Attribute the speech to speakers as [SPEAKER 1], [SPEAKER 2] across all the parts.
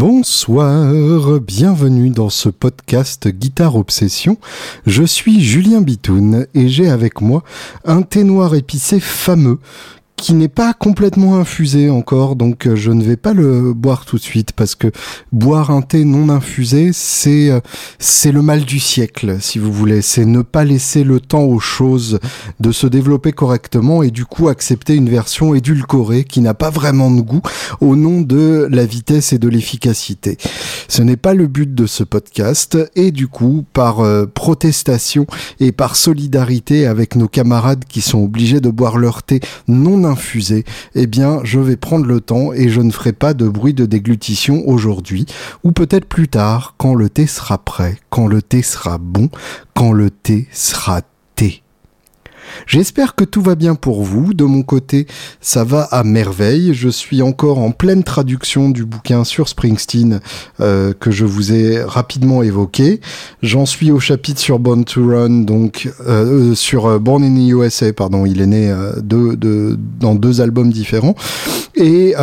[SPEAKER 1] Bonsoir, bienvenue dans ce podcast Guitare Obsession. Je suis Julien Bitoun et j'ai avec moi un thé noir épicé fameux qui n'est pas complètement infusé encore, donc euh, je ne vais pas le boire tout de suite parce que boire un thé non infusé, c'est euh, c'est le mal du siècle, si vous voulez. C'est ne pas laisser le temps aux choses de se développer correctement et du coup accepter une version édulcorée qui n'a pas vraiment de goût au nom de la vitesse et de l'efficacité. Ce n'est pas le but de ce podcast et du coup, par euh, protestation et par solidarité avec nos camarades qui sont obligés de boire leur thé non infusé, eh bien, je vais prendre le temps et je ne ferai pas de bruit de déglutition aujourd'hui, ou peut-être plus tard, quand le thé sera prêt, quand le thé sera bon, quand le thé sera J'espère que tout va bien pour vous. De mon côté, ça va à merveille. Je suis encore en pleine traduction du bouquin sur Springsteen euh, que je vous ai rapidement évoqué. J'en suis au chapitre sur Born to Run, donc euh, euh sur Born in the USA, pardon. Il est né dans deux albums différents. Et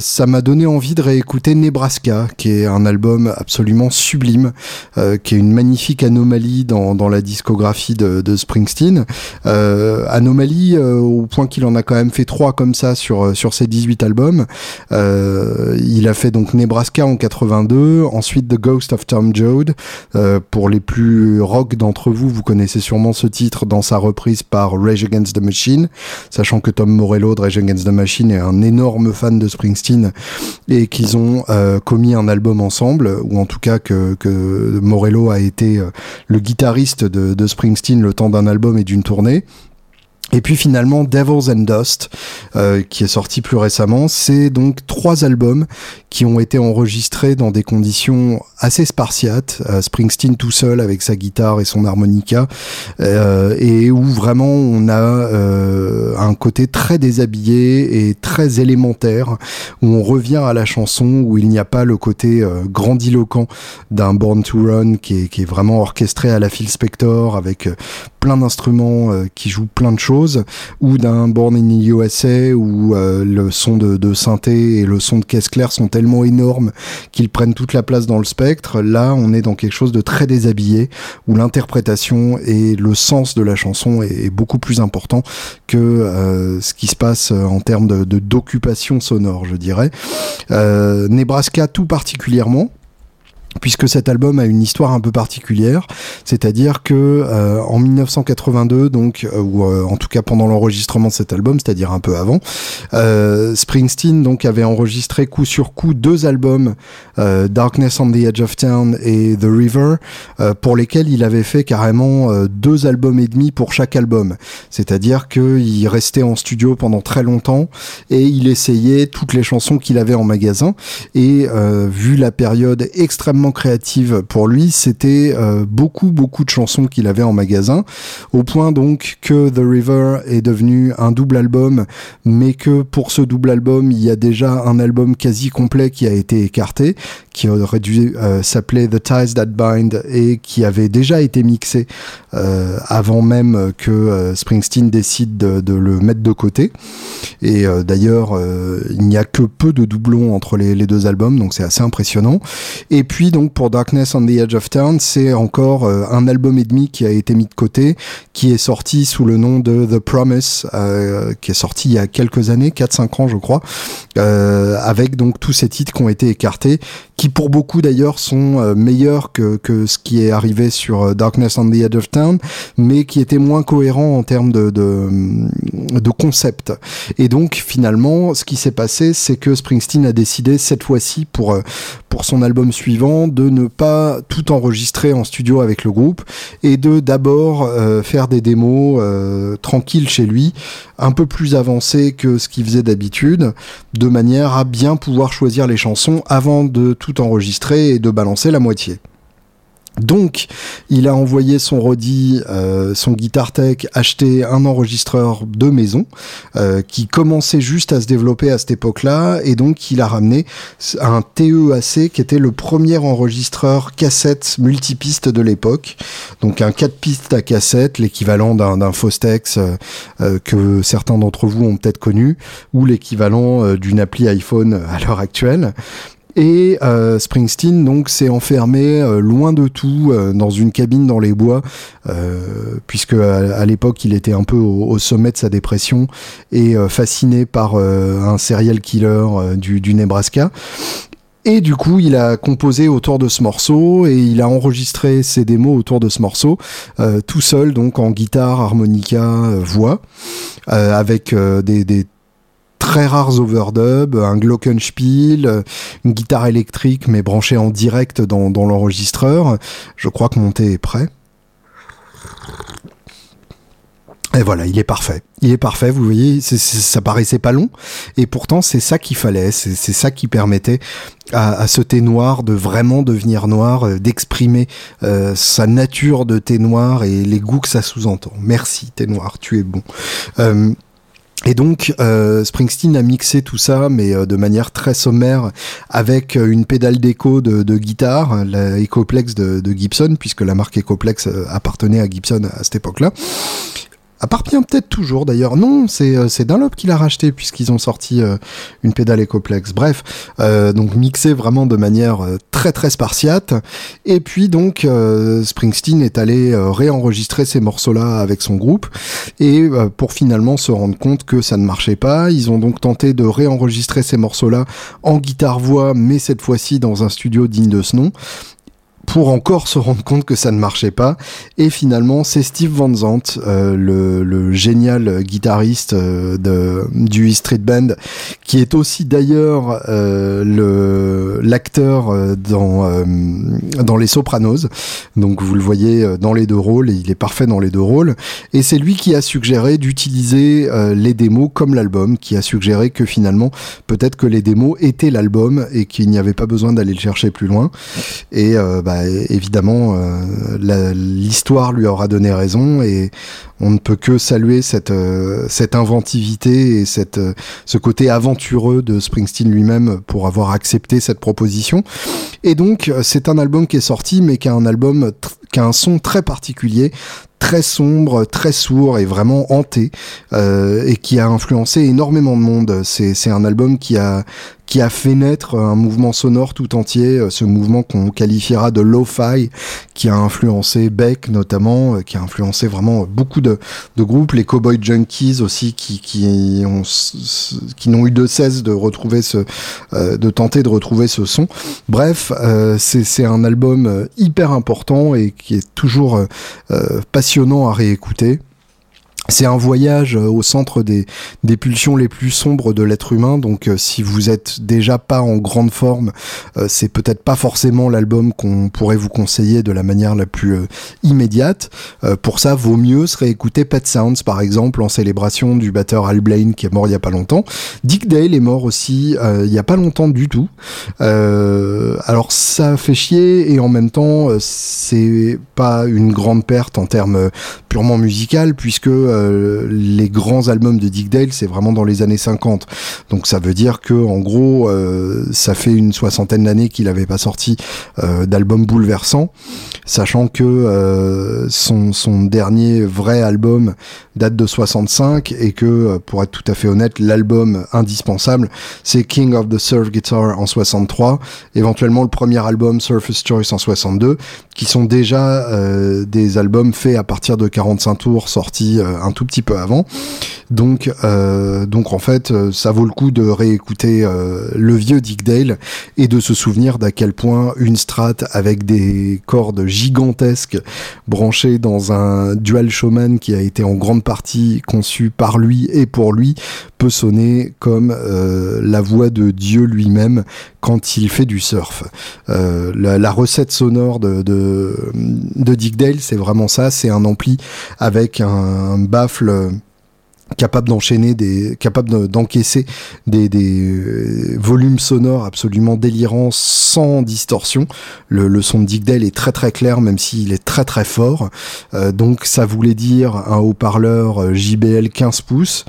[SPEAKER 1] ça m'a donné envie de réécouter Nebraska, qui est un album absolument sublime, qui est une magnifique anomalie dans, la discographie de, Springsteen. Euh, anomalie euh, au point qu'il en a quand même fait trois comme ça sur euh, sur ses 18 albums. il a fait donc Nebraska en 82, ensuite The Ghost of Tom Joad. pour les plus rock d'entre vous, vous connaissez sûrement ce titre dans sa reprise par Rage Against the Machine, sachant que Tom Morello de Rage Against the Machine est un énorme fan de Springsteen et qu'ils ont commis un album ensemble, ou en tout cas que, que Morello a été le guitariste de, de Springsteen le temps d'un album et d'une tournée. Et puis finalement Devils and Dust, euh, qui est sorti plus récemment, c'est donc trois albums qui ont été enregistrés dans des conditions assez spartiates, euh, Springsteen tout seul avec sa guitare et son harmonica, euh, et où vraiment on a euh, un côté très déshabillé et très élémentaire, où on revient à la chanson, où il n'y a pas le côté euh, grandiloquent d'un Born to Run qui est, qui est, vraiment orchestré à la Phil Spector avec euh, plein d'instruments qui jouent plein de choses ou d'un Born in the USA où euh, le son de, synthé et le son de caisse claire sont tellement énormes qu'ils prennent toute la place dans le spectre. Là, on est dans quelque chose de très déshabillé où l'interprétation et le sens de la chanson est, beaucoup plus important que euh, ce qui se passe en termes de d'occupation sonore, je dirais. Euh, Nebraska tout particulièrement puisque cet album a une histoire un peu particulière, c'est-à-dire que euh, en 1982, donc euh, ou euh, en tout cas pendant l'enregistrement de cet album, c'est-à-dire un peu avant, euh, Springsteen donc avait enregistré coup sur coup deux albums, euh, Darkness on the Edge of Town et The River, pour lesquels il avait fait carrément deux albums et demi pour chaque album, c'est-à-dire qu'il restait en studio pendant très longtemps et il essayait toutes les chansons qu'il avait en magasin et vu la période extrêmement créative pour lui, c'était euh, beaucoup beaucoup de chansons qu'il avait en magasin, au point donc que The River est devenu un double album, mais que pour ce double album, il y a déjà un album quasi complet qui a été écarté, qui aurait dû euh, s'appeler The Ties That Bind et qui avait déjà été mixé euh, avant même que Springsteen décide de, le mettre de côté. Et d'ailleurs, il n'y a que peu de doublons entre les deux albums, donc c'est assez impressionnant. Et puis donc pour Darkness on the Edge of Town, c'est encore euh, un album et demi qui a été mis de côté, qui est sorti sous le nom de The Promise, euh, qui est sorti il y a quelques années, 4-5 ans je crois, euh, avec donc tous ces titres qui ont été écartés, qui pour beaucoup d'ailleurs sont euh, meilleurs que, que ce qui est arrivé sur euh, Darkness on the Edge of Town, mais qui étaient moins cohérents en termes de, de, concept. Et donc finalement, ce qui s'est passé, c'est que Springsteen a décidé cette fois-ci pour, pour son album suivant de ne pas tout enregistrer en studio avec le groupe et de d'abord euh, faire des démos euh, tranquilles chez lui, un peu plus avancées que ce qu'il faisait d'habitude, de manière à bien pouvoir choisir les chansons avant de tout enregistrer et de balancer la moitié. Donc, il a envoyé son Rodi, euh, son Guitar Tech, acheter un enregistreur de maison euh, qui commençait juste à se développer à cette époque-là, et donc il a ramené un TEAC qui était le premier enregistreur cassette multipiste de l'époque, donc un 4 pistes à cassette, l'équivalent d'un Fostex euh, que certains d'entre vous ont peut-être connu, ou l'équivalent d'une appli iPhone à l'heure actuelle. Et euh, Springsteen donc s'est enfermé euh, loin de tout euh, dans une cabine dans les bois, puisque à, l'époque il était un peu au, sommet de sa dépression et fasciné par un serial killer du, Nebraska. Et du coup, il a composé autour de ce morceau et il a enregistré ses démos autour de ce morceau, tout seul, donc en guitare, harmonica, voix, avec des très rares overdubs, un glockenspiel, une guitare électrique mais branchée en direct dans, l'enregistreur. Je crois que mon thé est prêt. Et voilà, il est parfait. Il est parfait, vous voyez, ça paraissait pas long, et pourtant c'est ça qu'il fallait, c'est ça qui permettait à, ce thé noir de vraiment devenir noir, euh, d'exprimer euh, sa nature de thé noir et les goûts que ça sous-entend. Merci, thé noir, tu es bon. Euh, et donc euh, Springsteen a mixé tout ça, mais euh, de manière très sommaire, avec euh, une pédale d'écho de, guitare, la Ecoplex de, de, Gibson, puisque la marque Ecoplex appartenait à Gibson à cette époque-là. Appartient peut-être toujours d'ailleurs. Non, c'est euh, c'est Dunlop qui l'a racheté puisqu'ils ont sorti euh, une pédale Ecoplex. Bref, euh, donc mixé vraiment de manière très très spartiate. Et puis donc Springsteen est allé réenregistrer ces morceaux-là avec son groupe et pour finalement se rendre compte que ça ne marchait pas. Ils ont donc tenté de réenregistrer ces morceaux-là en guitare-voix, mais cette fois-ci dans un studio digne de ce nom pour encore se rendre compte que ça ne marchait pas. Et finalement, c'est Steve Van Zandt, euh, le, génial guitariste euh, de, du e Street Band, qui est aussi d'ailleurs euh, l'acteur dans dans Les Sopranos. Donc vous le voyez dans les deux rôles, et il est parfait dans les deux rôles. Et c'est lui qui a suggéré d'utiliser les démos comme l'album, qui a suggéré que finalement peut-être que les démos étaient l'album et qu'il n'y avait pas besoin d'aller le chercher plus loin. Et bah, évidemment, euh, l'histoire lui aura donné raison et on ne peut que saluer cette, euh, inventivité et cette, euh, ce côté aventureux de Springsteen lui-même pour avoir accepté cette proposition. Et donc, c'est un album qui est sorti, mais qui a un album qui a un son très particulier, très sombre, très sourd et vraiment hanté, et qui a influencé énormément de monde. C'est un album qui a qui a fait naître un mouvement sonore tout entier, euh, ce mouvement qu'on qualifiera de lo-fi, qui a influencé Beck notamment, euh, qui a influencé vraiment beaucoup de, de groupes, les Cowboy Junkies aussi, qui, qui ont qui n'ont eu de cesse de retrouver ce, euh, de tenter de retrouver ce son. Bref, euh, c'est un album hyper important et qui est toujours passionnant à réécouter. C'est un voyage euh, au centre des, pulsions les plus sombres de l'être humain. Donc, euh, si vous êtes déjà pas en grande forme, euh, c'est peut-être pas forcément l'album qu'on pourrait vous conseiller de la manière la plus immédiate. pour ça, vaut mieux se réécouter Pet Sounds, par exemple, en célébration du batteur Al Blaine qui est mort il y a pas longtemps. Dick Dale est mort aussi il y a pas longtemps du tout. alors, ça fait chier et en même temps, c'est pas une grande perte en termes purement musical puisque euh, les grands albums de Dick Dale, c'est vraiment dans les années 50. Donc ça veut dire que en gros, euh, ça fait une soixantaine d'années qu'il n'avait pas sorti euh, d'album bouleversant, sachant que son, son dernier vrai album date de 65 et que, pour être tout à fait honnête, l'album indispensable, c'est King of the Surf Guitar en 63, éventuellement le premier album Surface Choice en 62, qui sont déjà des albums faits à partir de 45 tours sortis un tout petit peu avant. Donc, euh, donc en fait, euh, ça vaut le coup de réécouter euh, le vieux Dick Dale et de se souvenir d'à quel point une strat avec des cordes gigantesques branchées dans un dual showman qui a été en grande partie conçu par lui et pour lui peut sonner comme la voix de Dieu lui-même quand il fait du surf. la, recette sonore de, de, Dick Dale, c'est vraiment ça, c'est un ampli avec un baffle capable d'enchaîner des capable d'encaisser des, des euh, volumes sonores absolument délirants sans distorsion. Le, le son de Dick Dale est très très clair même s'il est très très fort. Euh, donc ça voulait dire un haut-parleur euh, JBL 15 pouces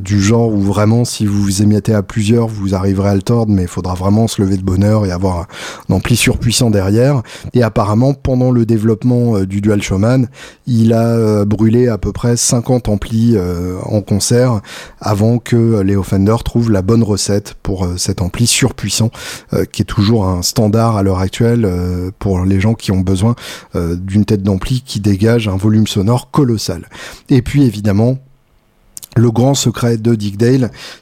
[SPEAKER 1] du genre où vraiment si vous vous émiettez à plusieurs vous arriverez à le tordre mais il faudra vraiment se lever de bonheur et avoir un ampli surpuissant derrière. Et apparemment pendant le développement du Dual Showman il a brûlé à peu près 50 amplis en concert avant que Léo Fender trouve la bonne recette pour cet ampli surpuissant qui est toujours un standard à l'heure actuelle pour les gens qui ont besoin d'une tête d'ampli qui dégage un volume sonore colossal. Et puis évidemment, le grand secret de Dick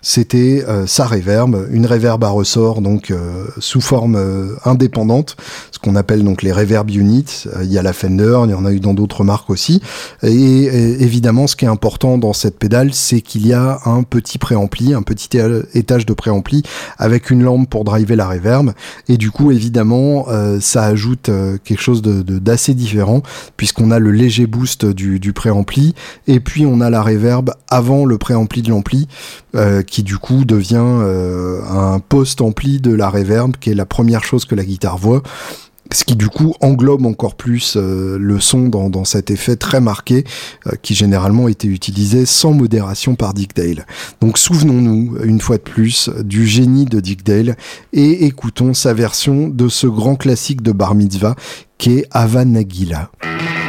[SPEAKER 1] c'était euh, sa reverb, une reverb à ressort donc euh, sous forme euh, indépendante, ce qu'on appelle donc les reverb units. il y a la Fender, il y en a eu dans d'autres marques aussi. Et, évidemment, ce qui est important dans cette pédale, c'est qu'il y a un petit préampli, un petit étage de préampli avec une lampe pour driver la reverb. Et du coup, évidemment, ça ajoute quelque chose de d'assez différent puisqu'on a le léger boost du, du préampli et puis on a la reverb avant le préampli de l'ampli, euh, qui du coup devient euh, un post-ampli de la reverb, qui est la première chose que la guitare voit ce qui du coup englobe encore plus euh, le son dans, cet effet très marqué qui généralement était utilisé sans modération par Dick Dale. Donc souvenons-nous une fois de plus du génie de Dick Dale et écoutons sa version de ce grand classique de Bar Mitzvah qu'est Avanagila. Et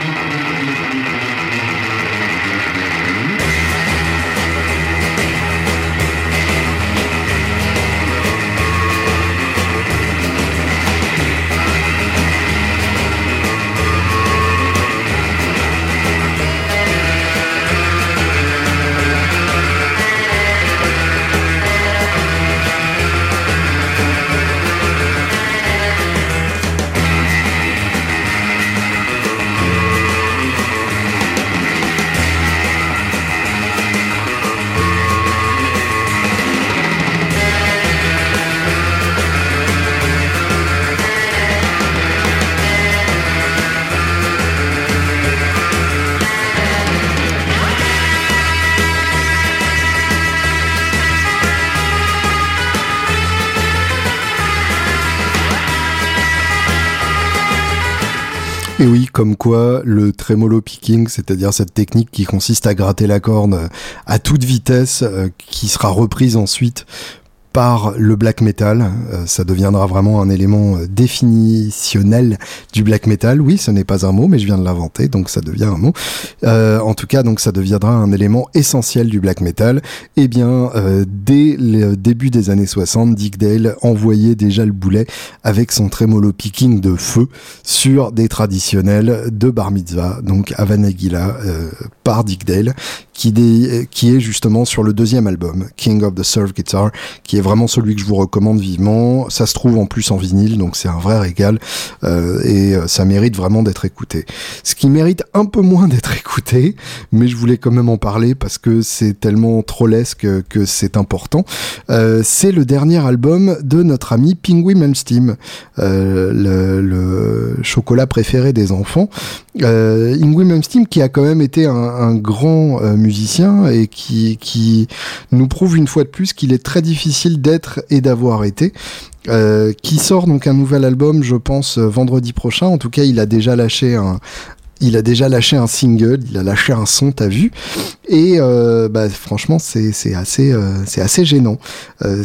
[SPEAKER 1] le tremolo picking, c'est-à-dire cette technique qui consiste à gratter la corde à toute vitesse, euh, qui sera reprise ensuite par le black metal. Euh, ça deviendra vraiment un élément euh, définitionnel du black metal. Oui, ce n'est pas un mot, mais je viens de l'inventer, donc ça devient un mot. Euh, en tout cas, donc ça deviendra un élément essentiel du black metal. Eh bien, dès le début des années 60, Dick Dale envoyait déjà le boulet avec son tremolo picking de feu sur des traditionnels de bar mitzvah, donc Avanagila par Dick Dale, qui, est justement sur le deuxième album, King of the Surf Guitar, qui est vraiment celui que je vous recommande vivement. Ça se trouve en plus en vinyle, donc c'est un vrai régal euh, et euh, ça mérite vraiment d'être écouté. Ce qui mérite un peu moins d'être écouté, mais je voulais quand même en parler parce que c'est tellement trollesque que c'est important. Euh, c'est le dernier album de notre ami Pingui Malmsteen, le, le, chocolat préféré des enfants. Euh, Ingrid Malmsteen qui a quand même été un, un grand musicien et qui, qui nous prouve une fois de plus qu'il est très difficile d'être et d'avoir été. Euh, qui sort donc un nouvel album, je pense, euh, vendredi prochain. En tout cas, il a déjà lâché un, il a déjà lâché un single, il a lâché un son, t'as vu Et euh, bah, franchement, c'est assez, c'est assez gênant.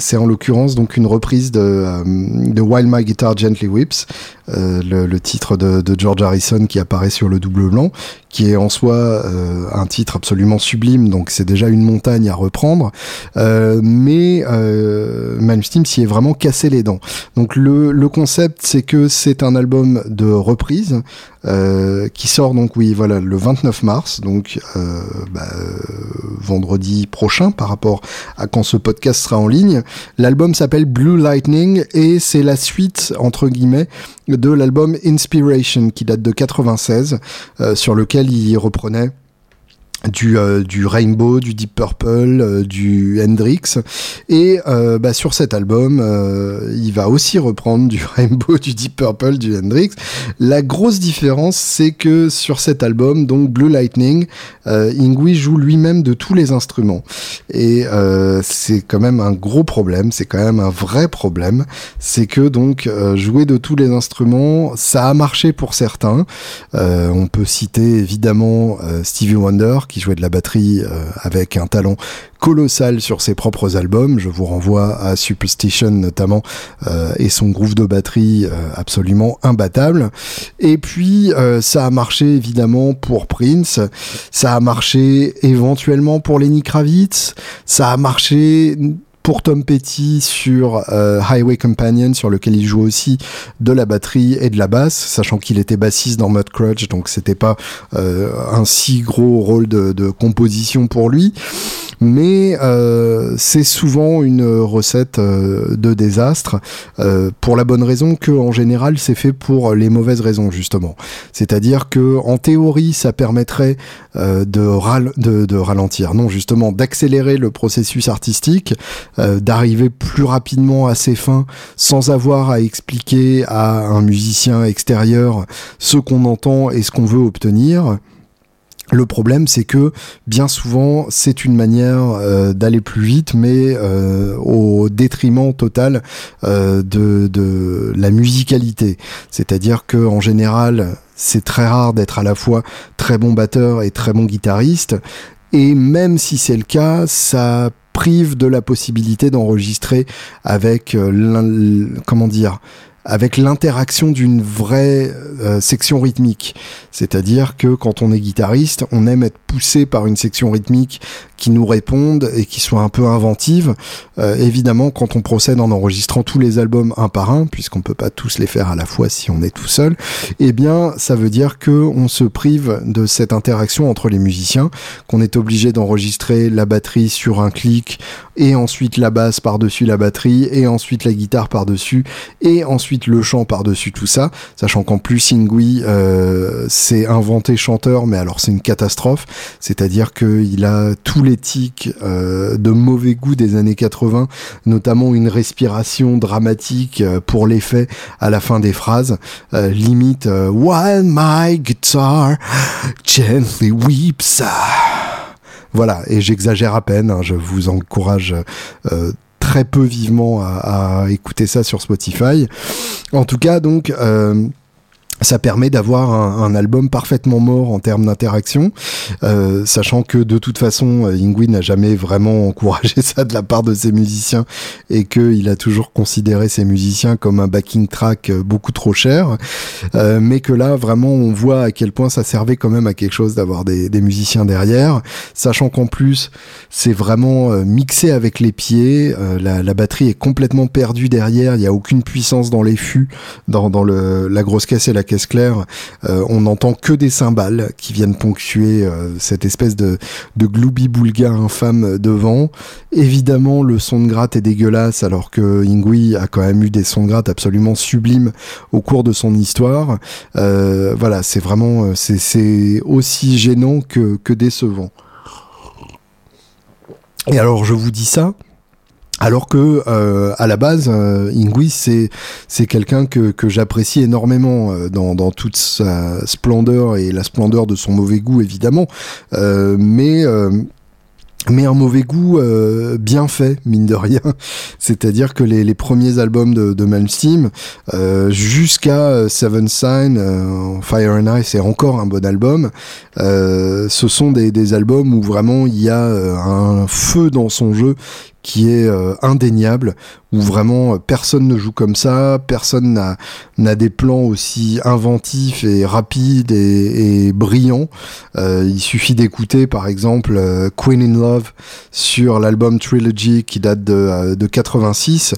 [SPEAKER 1] c'est en l'occurrence donc une reprise de, de While My Guitar Gently Whips, le, le, titre de, de, George Harrison qui apparaît sur le double blanc, qui est en soi euh, un titre absolument sublime, donc c'est déjà une montagne à reprendre. Euh, mais euh, Malmsteen s'y est vraiment cassé les dents. Donc le, le concept, c'est que c'est un album de reprise euh, qui sort donc oui voilà le 29 mars, donc euh, bah, vendredi prochain par rapport à quand ce podcast sera en ligne. L'album s'appelle Blue Lightning et c'est la suite entre guillemets de l'album Inspiration qui date de 96 euh, sur lequel il reprenait du, euh, du Rainbow, du Deep Purple, euh, du Hendrix. Et euh, bah, sur cet album, il va aussi reprendre du Rainbow, du Deep Purple, du Hendrix. La grosse différence, c'est que sur cet album, donc Blue Lightning, Ingui joue lui-même de tous les instruments. Et c'est quand même un gros problème, c'est quand même un vrai problème. C'est que donc jouer de tous les instruments, ça a marché pour certains. on peut citer évidemment Stevie Wonder, qui jouait de la batterie avec un talent colossal sur ses propres albums. Je vous renvoie à Superstition notamment et son groove de batterie absolument imbattable. Et puis ça a marché évidemment pour Prince, ça a marché éventuellement pour Lenny Kravitz, ça a marché pour Tom Petty sur euh, Highway Companion, sur lequel il joue aussi de la batterie et de la basse, sachant qu'il était bassiste dans Mudcrutch, donc c'était pas euh, un si gros rôle de composition pour lui mais euh, c'est souvent une recette euh, de désastre euh, pour la bonne raison que en général c'est fait pour les mauvaises raisons justement. C'est-à-dire que en théorie ça permettrait de, de, de, ralentir, non justement d'accélérer le processus artistique, d'arriver plus rapidement à ses fins sans avoir à expliquer à un musicien extérieur ce qu'on entend et ce qu'on veut obtenir. Le problème, c'est que bien souvent, c'est une manière euh, d'aller plus vite, mais euh, au détriment total euh, de, de, la musicalité. C'est-à-dire que en général, c'est très rare d'être à la fois très bon batteur et très bon guitariste. Et même si c'est le cas, ça prive de la possibilité d'enregistrer avec comment dire avec l'interaction d'une vraie euh, section rythmique. C'est-à-dire que quand on est guitariste, on aime être poussé par une section rythmique qui nous réponde et qui soit un peu inventive. Euh, évidemment, quand on procède en enregistrant tous les albums un par un, puisqu'on peut pas tous les faire à la fois si on est tout seul, eh bien, ça veut dire que on se prive de cette interaction entre les musiciens, qu'on est obligé d'enregistrer la batterie sur un clic et ensuite la basse par-dessus la batterie et ensuite la guitare par-dessus et ensuite le chant par-dessus tout ça, sachant qu'en plus Ingui euh, s'est inventé chanteur, mais alors c'est une catastrophe, c'est-à-dire qu'il a tous les tics euh, de mauvais goût des années 80, notamment une respiration dramatique euh, pour l'effet à la fin des phrases, limite While my guitar gently weeps. Voilà, et j'exagère à peine, hein, je vous encourage très peu vivement à, écouter ça sur Spotify. En tout cas, donc... Euh, ça permet d'avoir un, album parfaitement mort en termes d'interaction, euh, sachant que de toute façon, euh, Ingui n'a jamais vraiment encouragé ça de la part de ses musiciens et qu'il a toujours considéré ses musiciens comme un backing track euh, beaucoup trop cher, euh, mais que là, vraiment, on voit à quel point ça servait quand même à quelque chose d'avoir des, des, musiciens derrière, sachant qu'en plus, c'est vraiment euh, mixé avec les pieds, euh, la, la, batterie est complètement perdue derrière, il n'y a aucune puissance dans les fûts, dans, dans le, la grosse caisse et la caisse claire, euh, on n'entend que des cymbales qui viennent ponctuer euh, cette espèce de, de gloubi-boulga infâme devant. Évidemment, le son de gratte est dégueulasse, alors que Ingui a quand même eu des sons de gratte absolument sublimes au cours de son histoire. Euh, voilà, c'est vraiment, c'est aussi gênant que, que décevant. Et alors, je vous dis ça, alors que euh, à la base, euh, Ingui c'est c'est quelqu'un que, que j'apprécie énormément euh, dans, dans toute sa splendeur et la splendeur de son mauvais goût évidemment, euh, mais euh, mais un mauvais goût bien fait, mine de rien. C'est-à-dire que les, les, premiers albums de, de jusqu'à Seven Sign, Fire and Ice, c'est encore un bon album. ce sont des, des, albums où vraiment il y a un feu dans son jeu qui est euh, indéniable, où vraiment euh, personne ne joue comme ça, personne n'a des plans aussi inventifs et rapides et, brillants. Euh, il suffit d'écouter par exemple Queen in Love sur l'album Trilogy qui date de, de 86.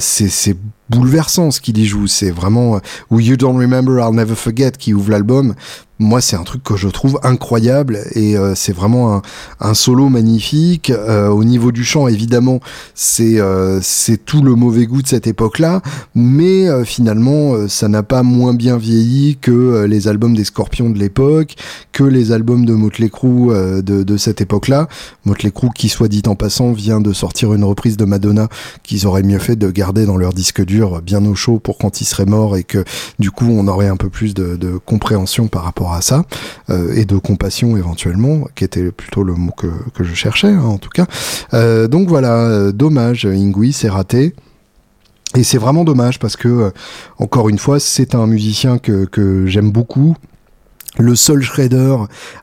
[SPEAKER 1] c'est bouleversant ce qu'il y joue. C'est vraiment Ou You Don't Remember, I'll Never Forget qui ouvre l'album. Moi c'est un truc que je trouve incroyable et euh, c'est vraiment un, solo magnifique. Euh, au niveau du chant évidemment c'est euh, tout le mauvais goût de cette époque là mais euh, finalement euh, ça n'a pas moins bien vieilli que les albums des Scorpions de l'époque que les albums de Motley Crue de, de cette époque là Motley Crue qui soit dit en passant vient de sortir une reprise de Madonna qu'ils auraient mieux fait de garder dans leur disque dur bien au chaud pour quand il serait mort et que du coup on aurait un peu plus de, compréhension par rapport à ça, euh, et de compassion éventuellement, qui était plutôt le mot que, que je cherchais hein, en tout cas. Euh, donc voilà, euh, dommage, Ingui, c'est raté. Et c'est vraiment dommage parce que, encore une fois, c'est un musicien que, que j'aime beaucoup, le seul shredder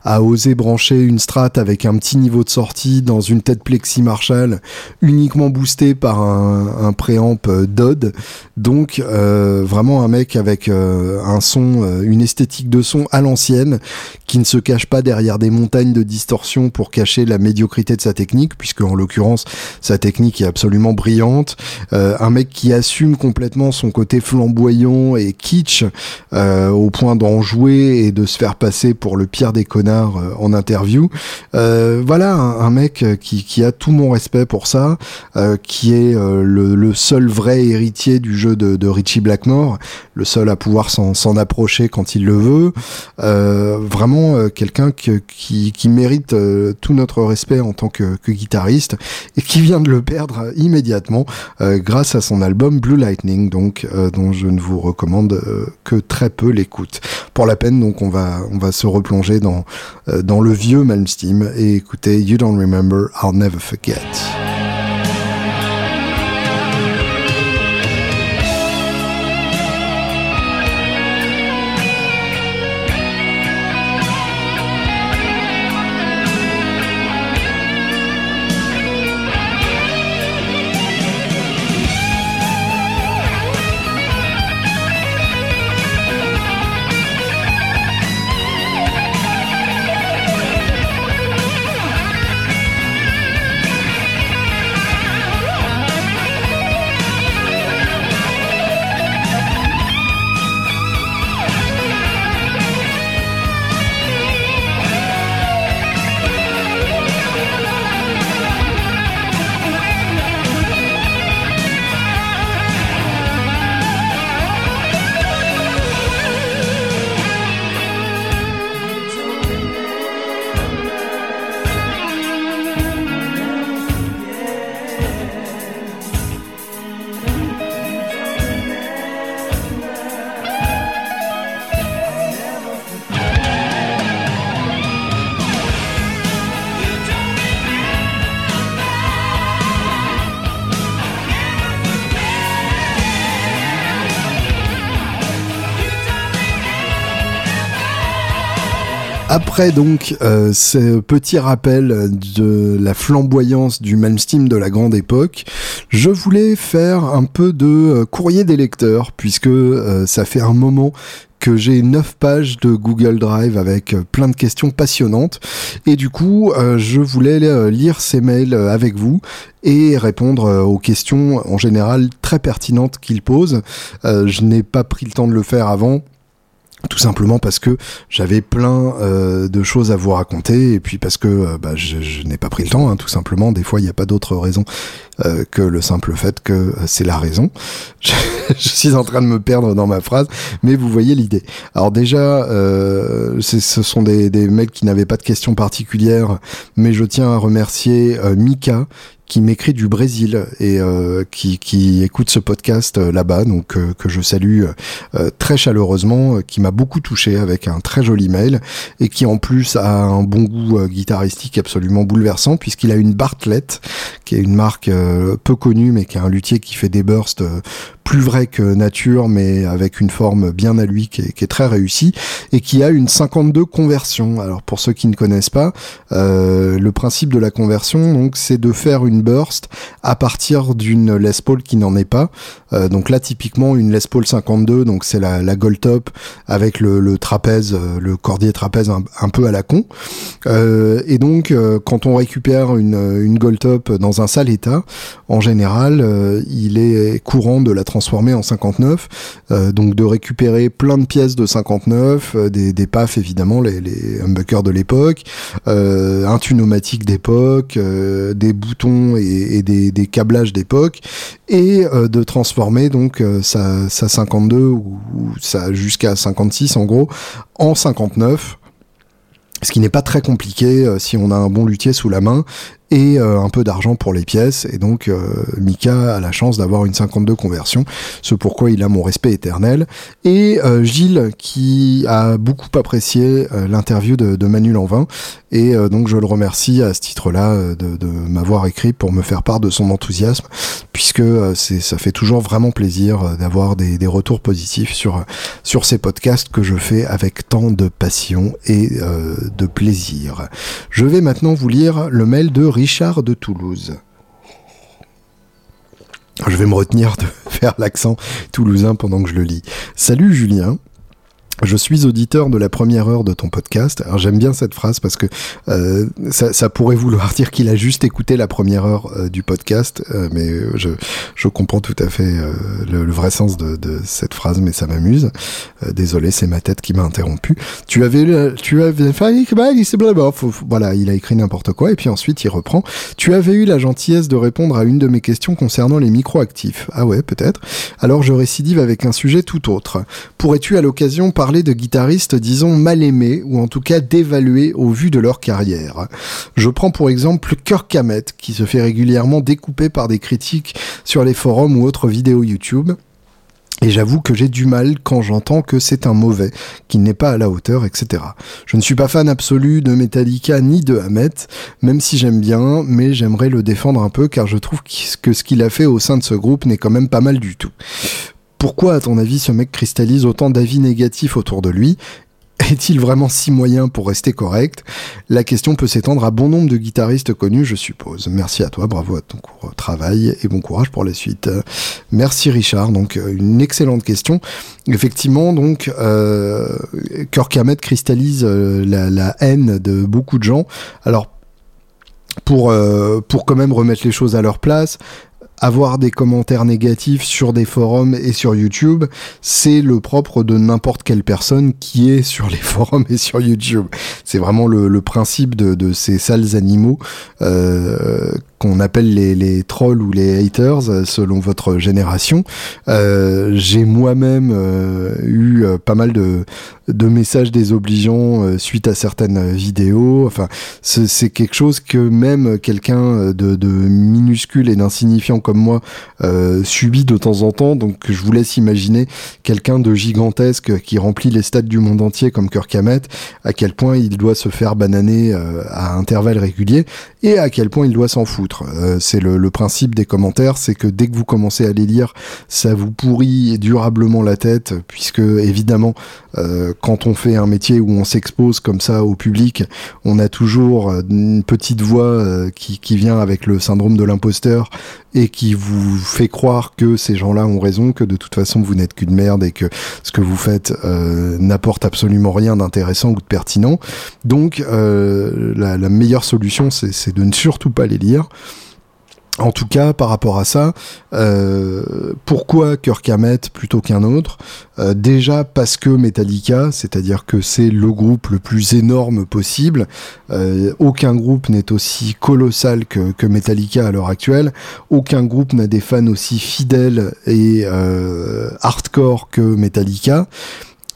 [SPEAKER 1] a osé brancher une strat avec un petit niveau de sortie dans une tête plexi Marshall uniquement boosté par un, préamp euh, DOD. Donc euh, vraiment un mec avec euh, un son, une esthétique de son à l'ancienne qui ne se cache pas derrière des montagnes de distorsion pour cacher la médiocrité de sa technique, puisque en l'occurrence sa technique est absolument brillante. un mec qui assume complètement son côté flamboyant et kitsch au point d'en jouer et de se passer pour le pire des connards euh, en interview. Euh, voilà un, mec euh, qui, a tout mon respect pour ça, qui est le, seul vrai héritier du jeu de, Richie Blackmore, le seul à pouvoir s'en approcher quand il le veut. vraiment quelqu'un qui, qui mérite tout notre respect en tant que, que, guitariste et qui vient de le perdre immédiatement grâce à son album Blue Lightning, donc dont je ne vous recommande que très peu l'écoute. Pour la peine, donc on va on va se replonger dans, euh, dans le vieux Malmsteen et écouter You Don't Remember, I'll Never Forget. Après donc euh, ce petit rappel de la flamboyance du Malmsteen de la grande époque, je voulais faire un peu de euh, courrier des lecteurs puisque euh, ça fait un moment que j'ai 9 pages de Google Drive avec plein de questions passionnantes et du coup je voulais lire ces mails avec vous et répondre aux questions en général très pertinentes qu'ils posent. je n'ai pas pris le temps de le faire avant tout simplement parce que j'avais plein euh, de choses à vous raconter et puis parce que euh, bah, je, n'ai pas pris le temps, hein, tout simplement. Des fois, il n'y a pas d'autre raison euh, que le simple fait que c'est la raison. Je, suis en train de me perdre dans ma phrase, mais vous voyez l'idée. Alors déjà, ce sont des, des qui n'avaient pas de questions particulières, mais je tiens à remercier Mika qui m'écrit du Brésil et euh, qui, qui, écoute ce podcast euh, là-bas, donc euh, que je salue très chaleureusement, qui m'a beaucoup touché avec un très joli mail et qui en plus a un bon goût guitaristique absolument bouleversant puisqu'il a une Bartlett, qui est une marque peu connue mais qui est un luthier qui fait des bursts plus vrai que nature, mais avec une forme bien à lui qui est, très réussie et qui a une 52 conversion. Alors pour ceux qui ne connaissent pas, euh, le principe de la conversion, donc, c'est de faire une burst à partir d'une Les Paul qui n'en est pas. Euh, donc là, typiquement, une Les Paul 52, donc c'est la, Gold Top avec le, trapèze, euh, le cordier trapèze un, peu à la con. et donc, quand on récupère une, Gold Top dans un sale état, en général, il est courant de la transformer en 59, euh, donc de récupérer plein de pièces de 59, euh, des, des PAF évidemment, les, les humbuckers de l'époque, euh, un tunomatique d'époque, des boutons et, des, câblages d'époque, et de transformer donc sa, sa 52 ou, ou jusqu'à 56 en gros en 59 ce qui n'est pas très compliqué si on a un bon luthier sous la main et un peu d'argent pour les pièces. Et donc Mika a la chance d'avoir une 52 conversion, ce pourquoi il a mon respect éternel. Et Gilles qui a beaucoup apprécié l'interview de, de Manu Lanvin et donc je le remercie à ce titre-là de, de m'avoir écrit pour me faire part de son enthousiasme, puisque c'est ça fait toujours vraiment plaisir d'avoir des, des, retours positifs sur sur ces podcasts que je fais avec tant de passion et euh, de plaisir. Je vais maintenant vous lire le mail de Richard de Toulouse. Je vais me retenir de faire l'accent toulousain pendant que je le lis. Salut Julien, je suis auditeur de la première heure de ton podcast. Alors j'aime bien cette phrase parce que euh, ça, ça, pourrait vouloir dire qu'il a juste écouté la première heure euh, du podcast, euh, mais je, comprends tout à fait euh, le, vrai sens de, cette phrase, mais ça m'amuse. Désolé, c'est ma tête qui m'a interrompu. Tu avais, tu avais, voilà, il a écrit n'importe quoi et puis ensuite il reprend. Tu avais eu la gentillesse de répondre à une de mes questions concernant les micro-actifs. Ah ouais, peut-être. Alors je récidive avec un sujet tout autre. Pourrais-tu à l'occasion parler de guitaristes, disons, mal aimés, ou en tout cas dévalués au vu de leur carrière. Je prends pour exemple Kirk Hammett, qui se fait régulièrement découper par des critiques sur les forums ou autres vidéos YouTube. Et j'avoue que j'ai du mal quand j'entends que c'est un mauvais, qu'il n'est pas à la hauteur, etc. Je ne suis pas fan absolu de Metallica ni de Hammett, même si j'aime bien, mais j'aimerais le défendre un peu car je trouve que ce qu'il a fait au sein de ce groupe n'est quand même pas mal du tout. Pourquoi, à ton avis, ce mec cristallise autant d'avis négatifs autour de lui? Est-il vraiment si moyen pour rester correct? La question peut s'étendre à bon nombre de guitaristes connus, je suppose. Merci à toi, bravo à ton travail et bon courage pour la suite. Merci Richard, donc euh, une excellente question. Effectivement, donc euh, Kirk cristallise euh, la, haine de beaucoup de gens. Alors euh, pour quand même remettre les choses à leur place, avoir des commentaires négatifs sur des forums et sur YouTube, c'est le propre de n'importe quelle personne qui est sur les forums et sur YouTube. C'est vraiment le, principe de, de, ces sales animaux euh, qu'on appelle les, trolls ou les haters euh, selon votre génération. Euh, J'ai moi-même euh, eu pas mal de, messages désobligeants euh, suite à certaines vidéos. Enfin, c'est quelque chose que même quelqu'un de, de, minuscule et d'insignifiant comme moi subit de temps en temps. Donc je vous laisse imaginer quelqu'un de gigantesque qui remplit les stades du monde entier comme Kirk Hammett, à quel point il doit se faire bananer à intervalles réguliers et à quel point il doit s'en foutre. Euh, c'est le, principe des commentaires, c'est que dès que vous commencez à les lire, ça vous pourrit durablement la tête, puisque évidemment, euh, quand on fait un métier où on s'expose comme ça au public, on a toujours une petite voix euh, qui vient avec le syndrome de l'imposteur et qui vous fait croire que ces gens-là ont raison, que de toute façon vous n'êtes qu'une merde et que ce que vous faites euh, n'apporte absolument rien d'intéressant ou de pertinent. Donc euh, la, la, meilleure solution, c'est de ne surtout pas les lire. En tout cas, par rapport à ça, euh, pourquoi Kirk Hammett plutôt qu'un autre? Euh, Déjà parce que Metallica, c'est-à-dire que c'est le groupe le plus énorme possible. Euh, aucun groupe n'est aussi colossal que, Metallica à l'heure actuelle. Aucun groupe n'a des fans aussi fidèles et hardcore que Metallica.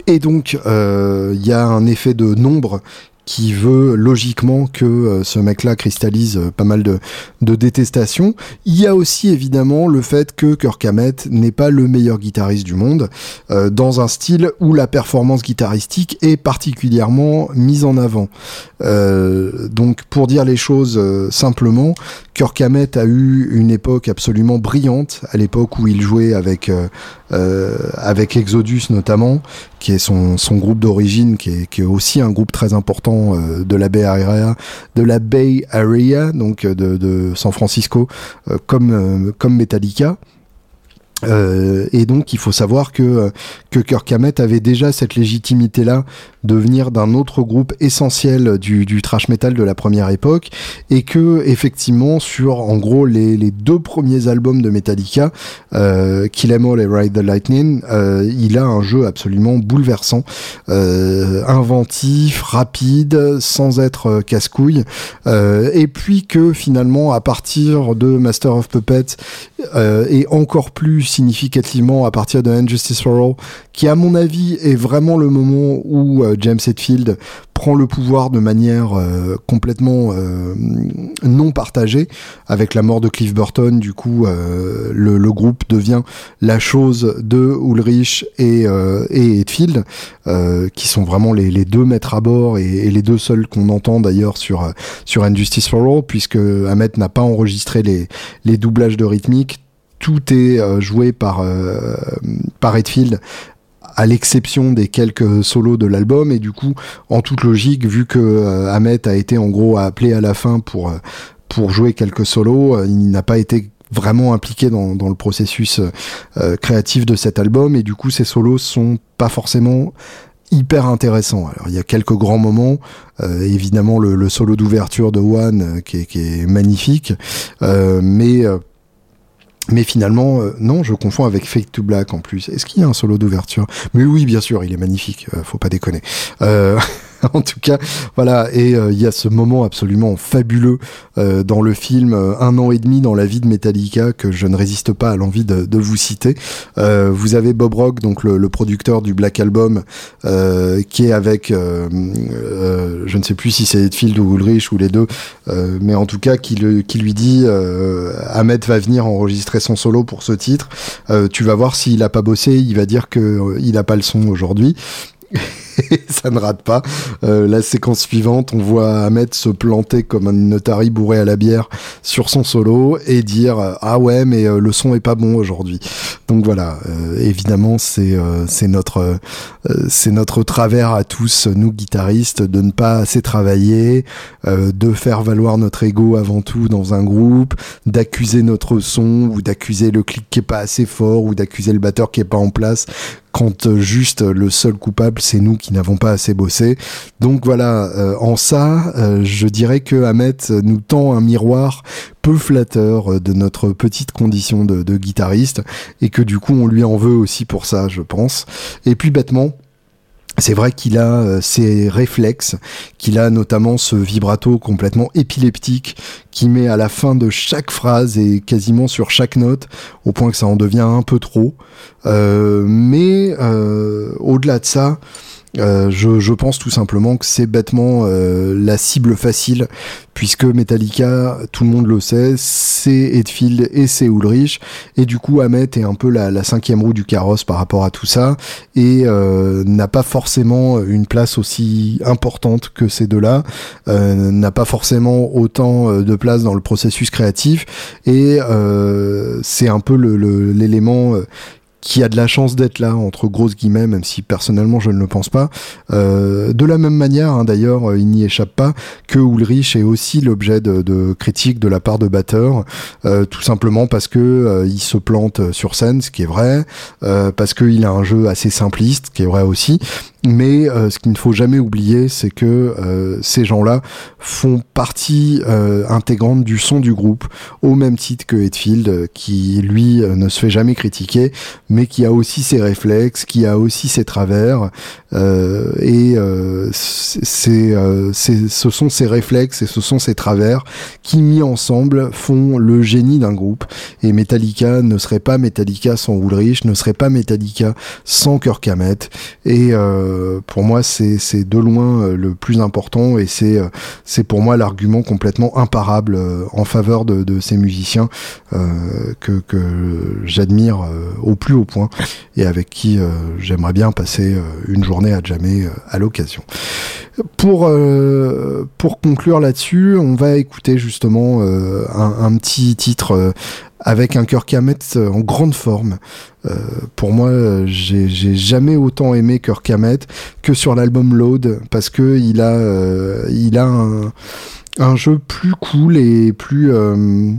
[SPEAKER 1] Et donc, il y a un effet de nombre qui veut logiquement que euh, ce mec-là cristallise euh, pas mal de, détestation. Il y a aussi évidemment le fait que Kirk Hammett n'est pas le meilleur guitariste du monde, euh, dans un style où la performance guitaristique est particulièrement mise en avant. Donc pour dire les choses simplement, Kirk Hammett a eu une époque absolument brillante, à l'époque où il jouait avec, avec Exodus notamment, qui est son, son groupe d'origine, qui est aussi un groupe très important euh, de la Bay Area, de la Bay Area, donc euh, de, San Francisco, euh, comme Metallica. Euh, et donc il faut savoir que que Kirk Hammett avait déjà cette légitimité là de venir d'un autre groupe essentiel du, du metal de la première époque et que effectivement sur en gros les, les deux premiers albums de Metallica euh, Kill Em All et Ride the Lightning euh, il a un jeu absolument bouleversant euh, inventif rapide sans être euh, casse-couille et puis que finalement à partir de Master of Puppets et encore plus significativement à partir de Injustice for All, qui à mon avis est vraiment le moment où euh, James Hetfield prend le pouvoir de manière euh, complètement euh, non partagée. Avec la mort de Cliff Burton, du coup, le, groupe devient la chose de Ulrich et, et Hetfield, qui sont vraiment les, deux maîtres à bord et, les deux seuls qu'on entend d'ailleurs sur, sur Injustice for All, puisque Ahmet n'a pas enregistré les doublages de rythmique tout est joué par par Hetfield à l'exception des quelques solos de l'album. Et du coup en toute logique vu que euh, Ahmet a été en gros appelé à la fin pour euh, pour jouer quelques solos euh, il n'a pas été vraiment impliqué dans, le processus créatif de cet album. Et du coup ces solos sont pas forcément hyper intéressants. Alors il y a quelques grands moments évidemment le, solo d'ouverture de One qui, est, magnifique mais mais finalement, euh, non, je confonds avec Fake to Black en plus. Est-ce qu'il y a un solo d'ouverture? Mais oui, bien sûr, il est magnifique, euh, faut pas déconner. Euh, en tout cas, voilà, et euh, il y a ce moment absolument fabuleux euh, dans le film euh, Un an et demi dans la vie de Metallica que je ne résiste pas à l'envie de, de, vous citer. vous avez Bob Rock, donc le, le producteur du Black Album, qui est avec, je ne sais plus si c'est Edfield ou Ulrich ou les deux, mais en tout cas qui, le, qui lui dit Ahmed va venir enregistrer son solo pour ce titre. tu vas voir s'il a pas bossé, il va dire que il a pas le son aujourd'hui. ça ne rate pas. Euh, la séquence suivante, on voit Ahmed se planter comme un notari bourré à la bière sur son solo et dire euh, ah ouais mais euh, le son est pas bon aujourd'hui. Donc voilà, évidemment c'est c'est notre c'est notre travers à tous nous guitaristes de ne pas assez travailler, de faire valoir notre ego avant tout dans un groupe, d'accuser notre son ou d'accuser le clic qui est pas assez fort ou d'accuser le batteur qui est pas en place quand euh, juste le seul coupable c'est nous qui n'avons pas assez bossé. Donc voilà, euh, en ça, euh, je dirais que Ahmet nous tend un miroir peu flatteur de notre petite condition de, guitariste et que du coup on lui en veut aussi pour ça, je pense. Et puis bêtement, c'est vrai qu'il a euh, ses réflexes, qu'il a notamment ce vibrato complètement épileptique qui met à la fin de chaque phrase et quasiment sur chaque note, au point que ça en devient un peu trop. Euh, mais euh, au-delà de ça, euh, je, pense tout simplement que c'est bêtement euh, la cible facile, puisque Metallica, tout le monde le sait, c'est Hetfield et c'est Ulrich, et du coup Ahmet est un peu la, cinquième roue du carrosse par rapport à tout ça, et euh, n'a pas forcément une place aussi importante que ces deux-là, n'a pas forcément autant de place dans le processus créatif, et c'est un peu l'élément qui a de la chance d'être là, entre grosses guillemets, même si personnellement je ne le pense pas. Euh, de la même manière, hein, d'ailleurs, euh, il n'y échappe pas que Ulrich est aussi l'objet de, critiques de la part de batteurs, euh, tout simplement parce que il se plante sur scène, ce qui est vrai, parce qu'il a un jeu assez simpliste, ce qui est vrai aussi, mais euh, ce qu'il ne faut jamais oublier, c'est que euh, ces gens-là font partie euh, intégrante du son du groupe, au même titre que Hetfield, qui lui ne se fait jamais critiquer, mais qui a aussi ses réflexes, qui a aussi ses travers, et c'est, ce sont ces réflexes et ce sont ces travers qui, mis ensemble, font le génie d'un groupe. Et Metallica ne serait pas Metallica sans Ulrich, ne serait pas Metallica sans Kirk Hammett, et euh, pour moi, c'est de loin euh, le plus important et c'est euh, c'est pour moi l'argument complètement imparable en faveur de, ces musiciens que, que j'admire au plus haut point et avec qui j'aimerais bien passer une journée à jamais à l'occasion. Pour, pour conclure là-dessus, on va écouter justement un, petit titre avec un Kirk Hammett en grande forme. Euh, pour moi, j'ai jamais autant aimé Kirk Hammett que sur l'album Load parce que il a, euh, il a un, jeu plus cool et plus euh,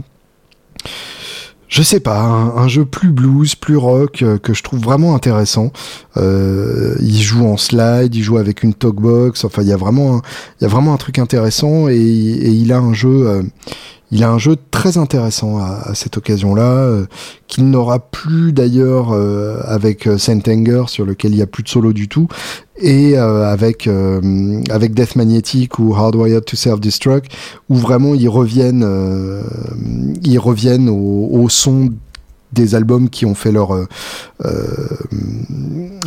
[SPEAKER 1] je sais pas, un, jeu plus blues, plus rock, euh, que je trouve vraiment intéressant. Euh, il joue en slide, il joue avec une talkbox, enfin il y a vraiment, un, il y a vraiment un truc intéressant et, il a un jeu, euh, il a un jeu très intéressant à, à cette occasion-là, euh, qu'il n'aura plus d'ailleurs euh, avec euh, Saint Anger, sur lequel il n'y a plus de solo du tout, et euh, avec euh, avec Death Magnetic ou Hardwired to Self Destruct, où vraiment ils reviennent, ils reviennent au, au son des albums qui ont fait leur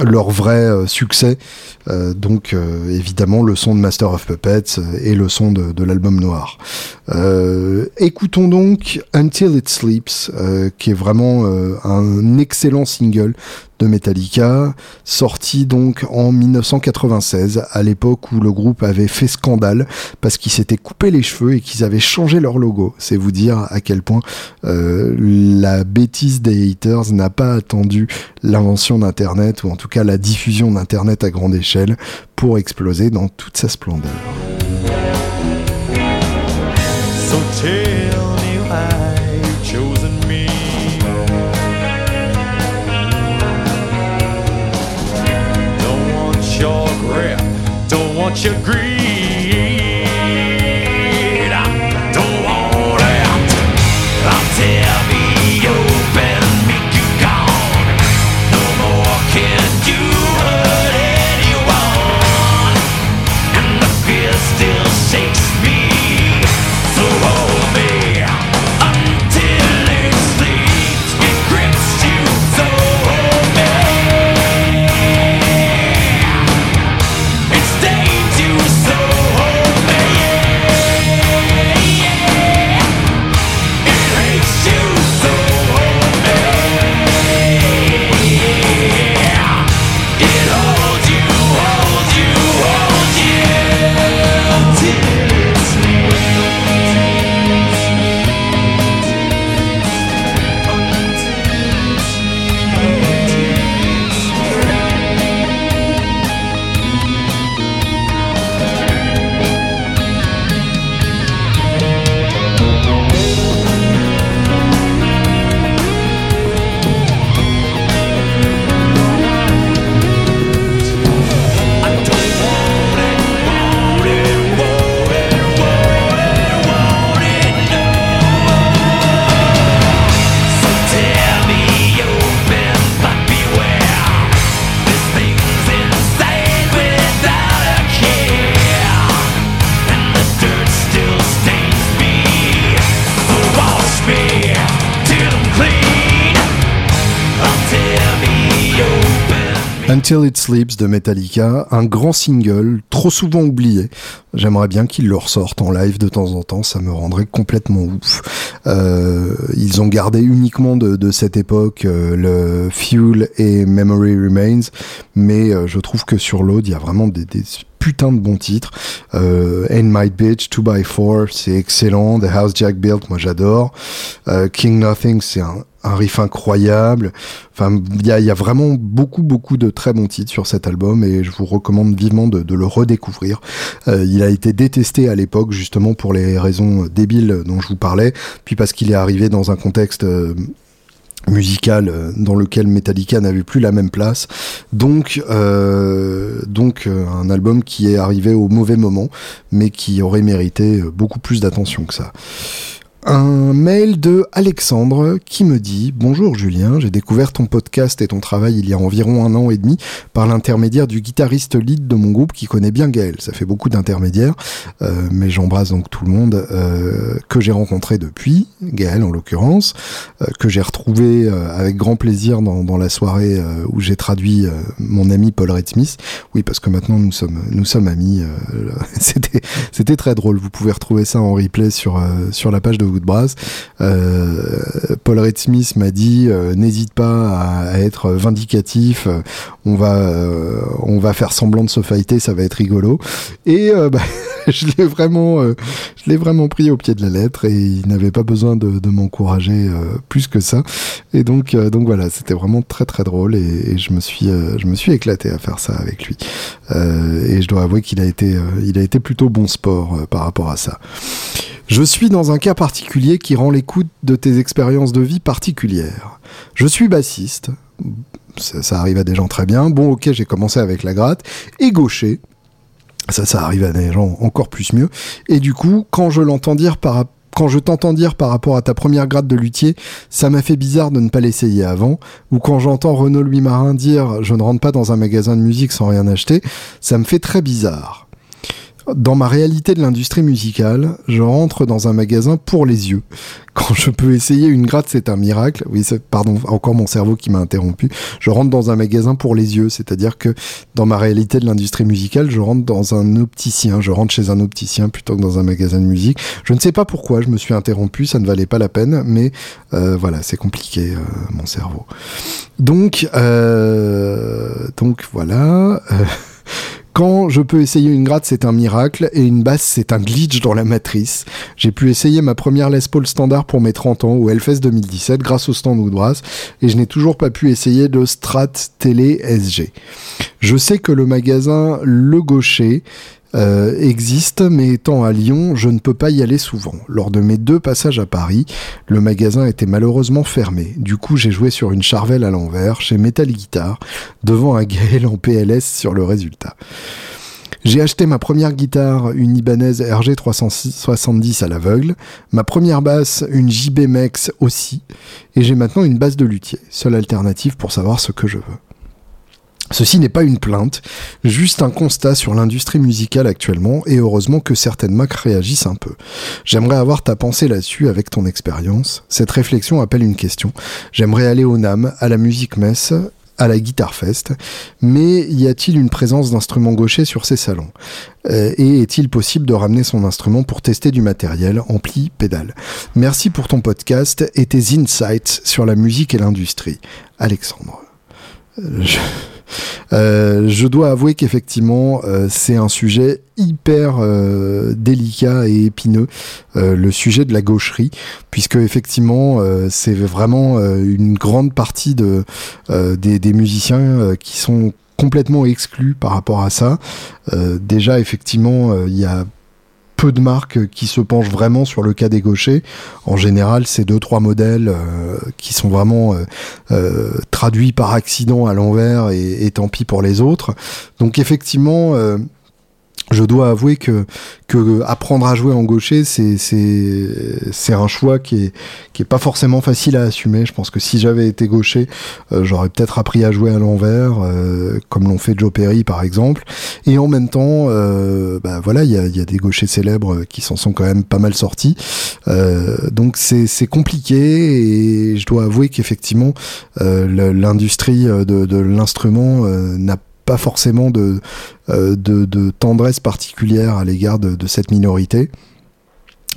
[SPEAKER 1] leur vrai succès. donc évidemment le son de Master of Puppets et le son de, de l'album noir. écoutons donc Until It Sleeps, qui est vraiment un excellent single de Metallica, sorti donc en 1996, à l'époque où le groupe avait fait scandale parce qu'ils s'étaient coupé les cheveux et qu'ils avaient changé leur logo. C'est vous dire à quel point euh, la bêtise des haters n'a pas attendu l'invention d'Internet, ou en tout cas la diffusion d'Internet à grande échelle, pour exploser dans toute sa splendeur. Want your greed. Until It Sleeps de Metallica, un grand single, trop souvent oublié. J'aimerais bien qu'ils le ressortent en live de temps en temps, ça me rendrait complètement ouf. Euh, ils ont gardé uniquement de, cette époque euh, le Fuel et Memory Remains, mais euh, je trouve que sur l'aude, il y a vraiment des, des putain de bons titres. Euh, And My Bitch, 2x4, c'est excellent. The House Jack Built, moi j'adore. King Nothing, c'est un, un riff incroyable. Enfin, il y a, vraiment beaucoup, beaucoup de très bons titres sur cet album et je vous recommande vivement de, le redécouvrir. Euh, il a été détesté à l'époque justement pour les raisons débiles dont je vous parlais, puis parce qu'il est arrivé dans un contexte euh, musical euh, dans lequel Metallica n'avait plus la même place. Donc, donc un album qui est arrivé au mauvais moment, mais qui aurait mérité beaucoup plus d'attention que ça. Un mail de Alexandre qui me dit Bonjour Julien, j'ai découvert ton podcast et ton travail il y a environ un an et demi par l'intermédiaire du guitariste lead de mon groupe qui connaît bien Gaël. Ça fait beaucoup d'intermédiaires, euh, mais j'embrasse donc tout le monde euh, que j'ai rencontré depuis, Gaël en l'occurrence, euh, que j'ai retrouvé avec grand plaisir dans, dans la soirée où j'ai traduit mon ami Paul Red Smith. Oui, parce que maintenant nous sommes nous sommes amis. c'était c'était très drôle. Vous pouvez retrouver ça en replay sur sur la page de Euh, Paul Red Smith m'a dit euh, n'hésite pas à, être vindicatif, on va, euh, on va faire semblant de se fighter, ça va être rigolo. Et bah, je l'ai vraiment, vraiment pris au pied de la lettre et il n'avait pas besoin de, m'encourager plus que ça. Et donc, donc voilà, c'était vraiment très très drôle et, je me suis, je me suis éclaté à faire ça avec lui. et je dois avouer qu'il a été, a été plutôt bon sport par rapport à ça. Je suis dans un cas particulier qui rend l'écoute de tes expériences de vie particulières. Je suis bassiste, ça, arrive à des gens très bien. Bon, ok, j'ai commencé avec la gratte, et gaucher, ça, ça arrive à des gens encore plus mieux. Et du coup, quand je l'entends dire par quand je t'entends dire par rapport à ta première gratte de luthier, ça m'a fait bizarre de ne pas l'essayer avant, ou quand j'entends Renaud Louis Marin dire je ne rentre pas dans un magasin de musique sans rien acheter, ça me fait très bizarre. Dans ma réalité de l'industrie musicale, je rentre dans un magasin pour les yeux. Quand je peux essayer une gratte, c'est un miracle. Oui, pardon, encore mon cerveau qui m'a interrompu. Je rentre dans un magasin pour les yeux, c'est-à-dire que dans ma réalité de l'industrie musicale, je rentre dans un opticien. Je rentre chez un opticien plutôt que dans un magasin de musique. Je ne sais pas pourquoi je me suis interrompu, ça ne valait pas la peine, mais euh, voilà, c'est compliqué, euh, mon cerveau. Donc, euh, donc voilà. Quand je peux essayer une gratte, c'est un miracle, et une basse, c'est un glitch dans la matrice. J'ai pu essayer ma première Les Paul standard pour mes 30 ans au Hellfest 2017 grâce au stand Woodbrass, et je n'ai toujours pas pu essayer de Strat Télé SG. Je sais que le magasin Le Gaucher euh, existe, mais étant à Lyon, je ne peux pas y aller souvent. Lors de mes deux passages à Paris, le magasin était malheureusement fermé. Du coup, j'ai joué sur une charvelle à l'envers, chez Metal Guitar, devant un Gaël en PLS sur le résultat. J'ai acheté ma première guitare, une Ibanez RG370 à l'aveugle, ma première basse, une JB Mex aussi, et j'ai maintenant une basse de luthier, seule alternative pour savoir ce que je veux. Ceci n'est pas une plainte, juste un constat sur l'industrie musicale actuellement, et heureusement que certaines marques réagissent un peu. J'aimerais avoir ta pensée là-dessus avec ton expérience. Cette réflexion appelle une question. J'aimerais aller au NAM, à la musique messe, à la Guitar Fest, mais y a-t-il une présence d'instruments gauchers sur ces salons? Euh, Et est-il possible de ramener son instrument pour tester du matériel, ampli, pédale? Merci pour ton podcast et tes insights sur la musique et l'industrie. Alexandre. Euh, euh, je dois avouer qu'effectivement, euh, c'est un sujet hyper euh, délicat et épineux, le sujet de la gaucherie, puisque effectivement, c'est vraiment une grande partie de, des, des, musiciens qui sont complètement exclus par rapport à ça. déjà, effectivement, il y a peu de marques qui se penchent vraiment sur le cas des gauchers. En général, c'est deux trois modèles euh, qui sont vraiment euh, euh, traduits par accident à l'envers et, tant pis pour les autres. Donc effectivement je dois avouer que, que apprendre à jouer en gaucher, c'est, c'est, c'est un choix qui est, qui est pas forcément facile à assumer. Je pense que si j'avais été gaucher, euh, j'aurais peut-être appris à jouer à l'envers, euh, comme l'ont fait Joe Perry par exemple. Et en même temps, euh, bah voilà, il y a, y a, des gauchers célèbres qui s'en sont quand même pas mal sortis. donc c'est, c'est compliqué et je dois avouer qu'effectivement, l'industrie de, de l'instrument n'a pas forcément de, euh, de, tendresse particulière à l'égard de, cette minorité.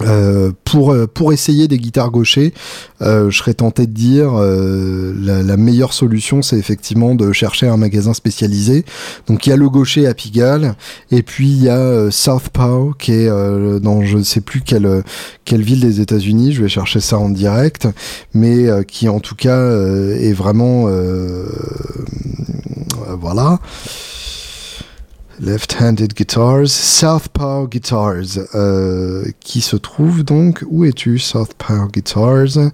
[SPEAKER 1] Euh, pour euh, pour essayer des guitares gauchers, je serais tenté de dire la, meilleure solution, c'est effectivement de chercher un magasin spécialisé. Donc il y a le gaucher à Pigalle, et puis il y a Southpaw qui est dans je ne sais plus quelle quelle ville des États-Unis. Je vais chercher ça en direct, mais qui en tout cas est vraiment voilà. Left-handed Guitars, Southpaw Guitars, euh, qui se trouve donc, où es-tu Southpaw Guitars?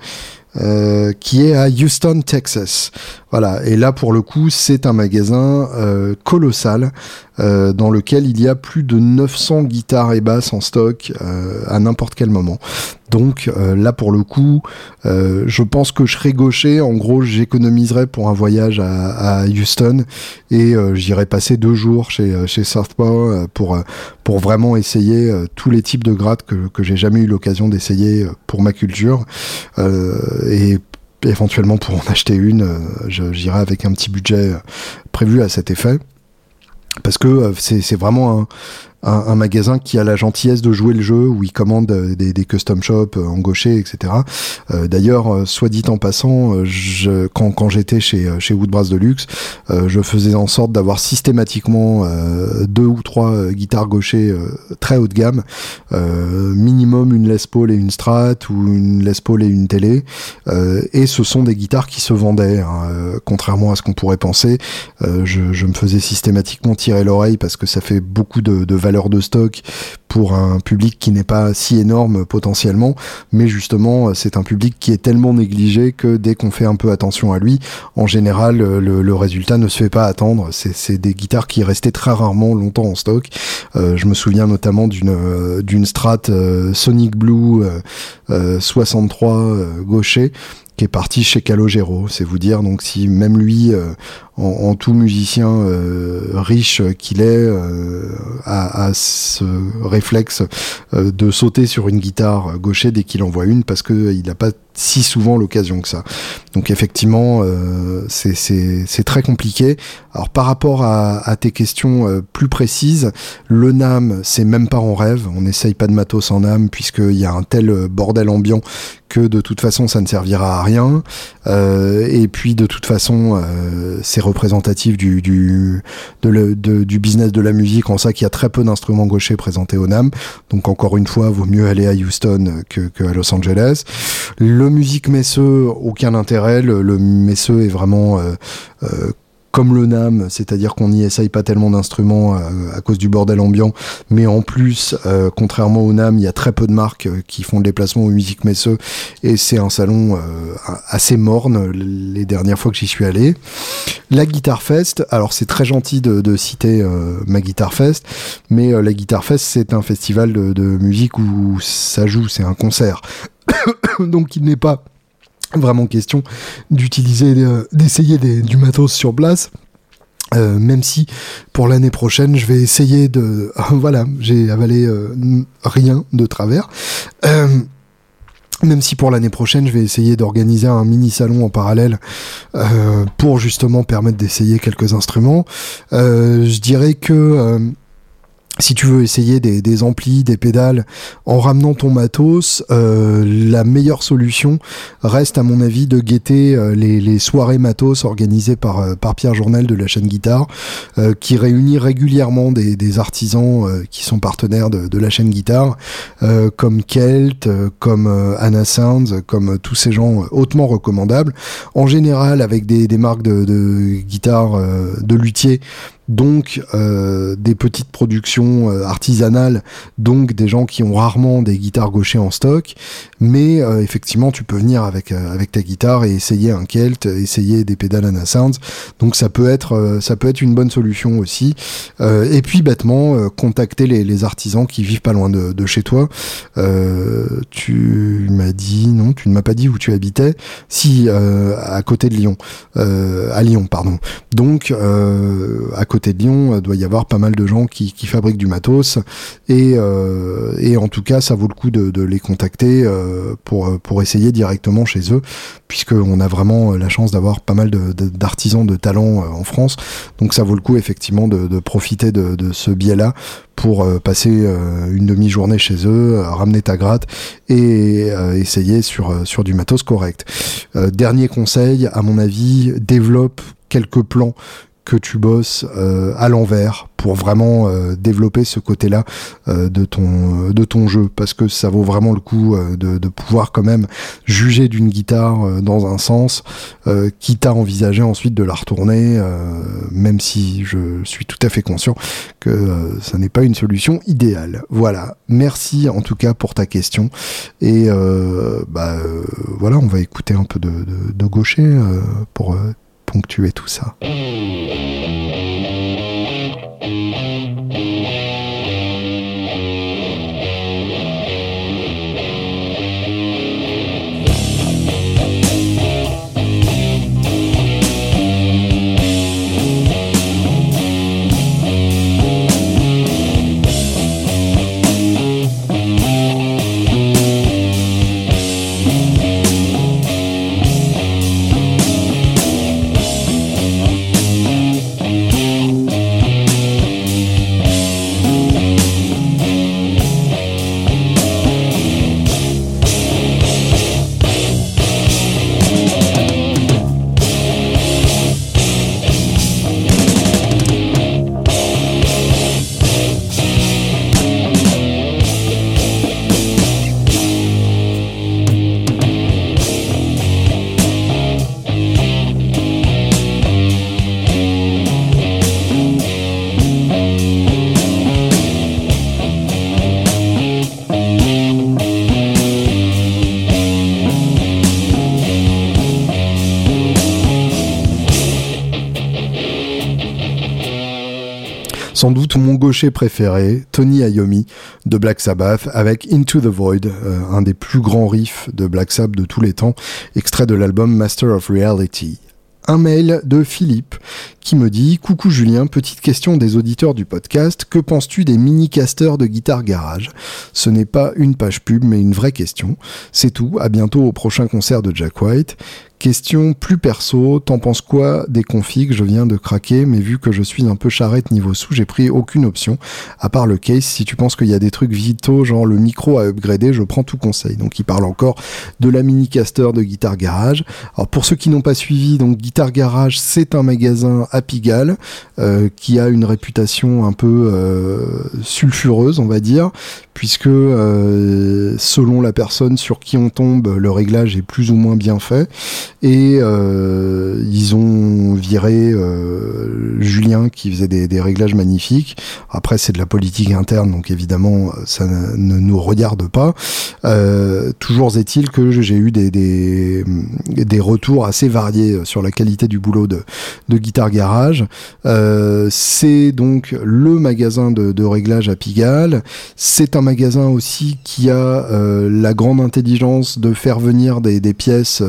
[SPEAKER 1] Euh, qui est à Houston, Texas. Voilà. Et là, pour le coup, c'est un magasin euh, colossal euh, dans lequel il y a plus de 900 guitares et basses en stock euh, à n'importe quel moment. Donc euh, là, pour le coup, je pense que je serai gaucher. En gros, j'économiserai pour un voyage à, Houston et j'irai passer deux jours chez, chez Southpaw pour, pour vraiment essayer tous les types de grattes que, que j'ai jamais eu l'occasion d'essayer pour ma culture. et éventuellement pour en acheter une, j'irai avec un petit budget prévu à cet effet parce que euh, c'est vraiment un, un, magasin qui a la gentillesse de jouer le jeu, où il commande euh, des, custom shops euh, en gaucher, etc. Euh, D'ailleurs, soit dit en passant, quand, j'étais chez, chez Woodbrass Deluxe, je faisais en sorte d'avoir systématiquement euh, deux ou trois guitares gauchers très haut de gamme, minimum une Les Paul et une Strat, ou une Les Paul et une télé, et ce sont des guitares qui se vendaient, hein, contrairement à ce qu'on pourrait penser. Je, je, me faisais systématiquement tirer l'oreille parce que ça fait beaucoup de, de valeur de stock pour un public qui n'est pas si énorme potentiellement, mais justement c'est un public qui est tellement négligé que dès qu'on fait un peu attention à lui, en général le, résultat ne se fait pas attendre. C'est des guitares qui restaient très rarement longtemps en stock. Euh, je me souviens notamment d'une euh, d'une Strat euh, Sonic Blue 63 gaucher est parti chez Calogero. C'est vous dire donc si même lui, en, tout musicien riche qu'il est, a, a, ce réflexe de sauter sur une guitare gaucher dès qu'il en voit une parce qu'il n'a pas si souvent l'occasion que ça. Donc effectivement, euh, c'est très compliqué. Alors par rapport à, à tes questions euh, plus précises, le NAM, c'est même pas en rêve. On n'essaye pas de matos en NAM puisqu'il y a un tel bordel ambiant que de toute façon ça ne servira à rien. Euh, et puis de toute façon, euh, c'est représentatif du, du, de le, de, du business de la musique en ça qu'il y a très peu d'instruments gauchers présentés au NAM. Donc encore une fois, vaut mieux aller à Houston que, que à Los Angeles. Le musique messeux, aucun intérêt. Le, le est vraiment euh, euh comme le NAM, c'est-à-dire qu'on n'y essaye pas tellement d'instruments euh, à, cause du bordel ambiant, mais en plus, contrairement au NAM, il y a très peu de marques qui font le déplacement aux musiques messeux, et c'est un salon assez morne les dernières fois que j'y suis allé. La Guitar Fest, alors c'est très gentil de, citer ma Guitar Fest, mais la Guitar Fest c'est un festival de musique où ça joue, c'est un concert, donc il n'est pas vraiment question d'utiliser, euh, d'essayer du matos sur place. Euh, même si pour l'année prochaine, je vais essayer de... voilà, j'ai avalé euh, rien de travers. même si pour l'année prochaine, je vais essayer d'organiser un mini salon en parallèle pour justement permettre d'essayer quelques instruments. je dirais que si tu veux essayer des, amplis, des pédales en ramenant ton matos, euh, la meilleure solution reste à mon avis de guetter euh, les, soirées matos organisées par, euh, Pierre Journel de la chaîne Guitare, qui réunit régulièrement des, artisans qui sont partenaires de, la chaîne Guitare, comme Kelt, comme Anna Sounds, comme tous ces gens hautement recommandables, en général avec des, des marques de, de guitare de luthier donc euh, des petites productions euh, artisanales, donc des gens qui ont rarement des guitares gauchers en stock, mais euh, effectivement tu peux venir avec avec ta guitare et essayer un Kelt, essayer des pédales Anna Sounds, donc ça peut être ça peut être une bonne solution aussi. et puis bêtement contacter les, artisans qui vivent pas loin de, de chez toi. tu m'as dit non, tu ne m'as pas dit où tu habitais, si à côté de Lyon, à Lyon pardon. Donc à côté de Lyon, euh, doit y avoir pas mal de gens qui, fabriquent du matos. Euh, et, en tout cas, ça vaut le coup de, les contacter euh, pour, pour essayer directement chez eux, puisqu'on a vraiment la chance d'avoir pas mal d'artisans de, talent en France. Donc ça vaut le coup effectivement de, profiter de, ce biais-là pour passer une demi-journée chez eux, ramener ta gratte et essayer sur, sur du matos correct. dernier conseil, à mon avis, développe quelques plans tu bosses euh, à l'envers pour vraiment euh, développer ce côté-là euh, de ton de ton jeu. Parce que ça vaut vraiment le coup de, pouvoir quand même juger d'une guitare dans un sens quitte à envisager ensuite de la retourner même si je suis tout à fait conscient que ça n'est pas une solution idéale. Voilà. Merci en tout cas pour ta question. Et bah voilà on va écouter un peu de, de gaucher pour ponctuer tout ça. Sans doute mon gaucher préféré, Tony Iommi de Black Sabbath avec Into the Void, euh, un des plus grands riffs de Black Sabbath de tous les temps, extrait de l'album Master of Reality un mail de Philippe qui me dit Coucou Julien, petite question des auditeurs du podcast. Que penses-tu des mini-casters de guitare garage? Ce n'est pas une page pub, mais une vraie question. C'est tout. À bientôt au prochain concert de Jack White. Question plus perso, t'en penses quoi des configs? Je viens de craquer, mais vu que je suis un peu charrette niveau sous, j'ai pris aucune option, à part le case. Si tu penses qu'il y a des trucs vitaux, genre le micro à upgrader, je prends tout conseil. Donc il parle encore de la mini caster de Guitar Garage. Alors pour ceux qui n'ont pas suivi, donc Guitar Garage, c'est un magasin à Pigalle euh, qui a une réputation un peu euh, sulfureuse, on va dire, puisque euh, selon la personne sur qui on tombe, le réglage est plus ou moins bien fait et euh, ils ont viré euh, Julien qui faisait des, réglages magnifiques. Après, c'est de la politique interne, donc évidemment, ça ne, nous regarde pas. Euh, toujours est-il que j'ai eu des, des, retours assez variés sur la qualité du boulot de, de Guitar Garage. c'est donc le magasin de, réglage à Pigalle. C'est un magasin aussi qui a la grande intelligence de faire venir des, des pièces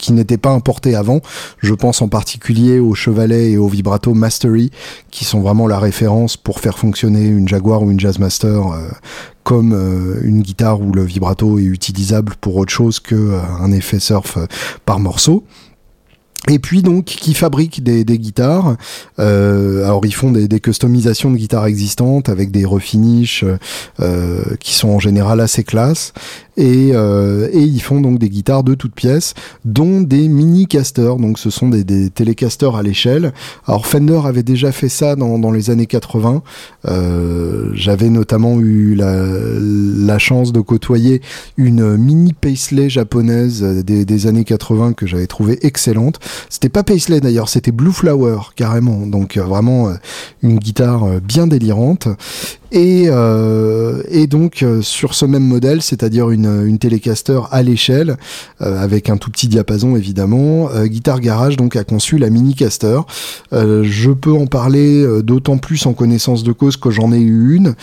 [SPEAKER 1] qui n'étaient pas importés avant. Je pense en particulier au Chevalet et au Vibrato Mastery, qui sont vraiment la référence pour faire fonctionner une Jaguar ou une Jazzmaster euh, comme euh, une guitare où le vibrato est utilisable pour autre chose qu'un euh, effet surf par morceau et puis donc qui fabriquent des, des guitares. Euh, alors ils font des, des, customisations de guitares existantes avec des refinishes euh, qui sont en général assez classes. Et, euh, et, ils font donc des guitares de toutes pièces, dont des mini casters. Donc ce sont des, des télécasters à l'échelle. Alors Fender avait déjà fait ça dans, dans les années 80. Euh, J'avais notamment eu la, la, chance de côtoyer une mini Paisley japonaise des, des années 80 que j'avais trouvé excellente. C'était pas Paisley d'ailleurs, c'était Blue Flower carrément. Donc euh, vraiment euh, une guitare euh, bien délirante. Et, euh, et donc euh, sur ce même modèle, c'est-à-dire une, une télécaster à l'échelle, euh, avec un tout petit diapason évidemment, Guitar Garage donc a conçu la mini caster. je peux en parler d'autant plus en connaissance de cause que j'en ai eu une.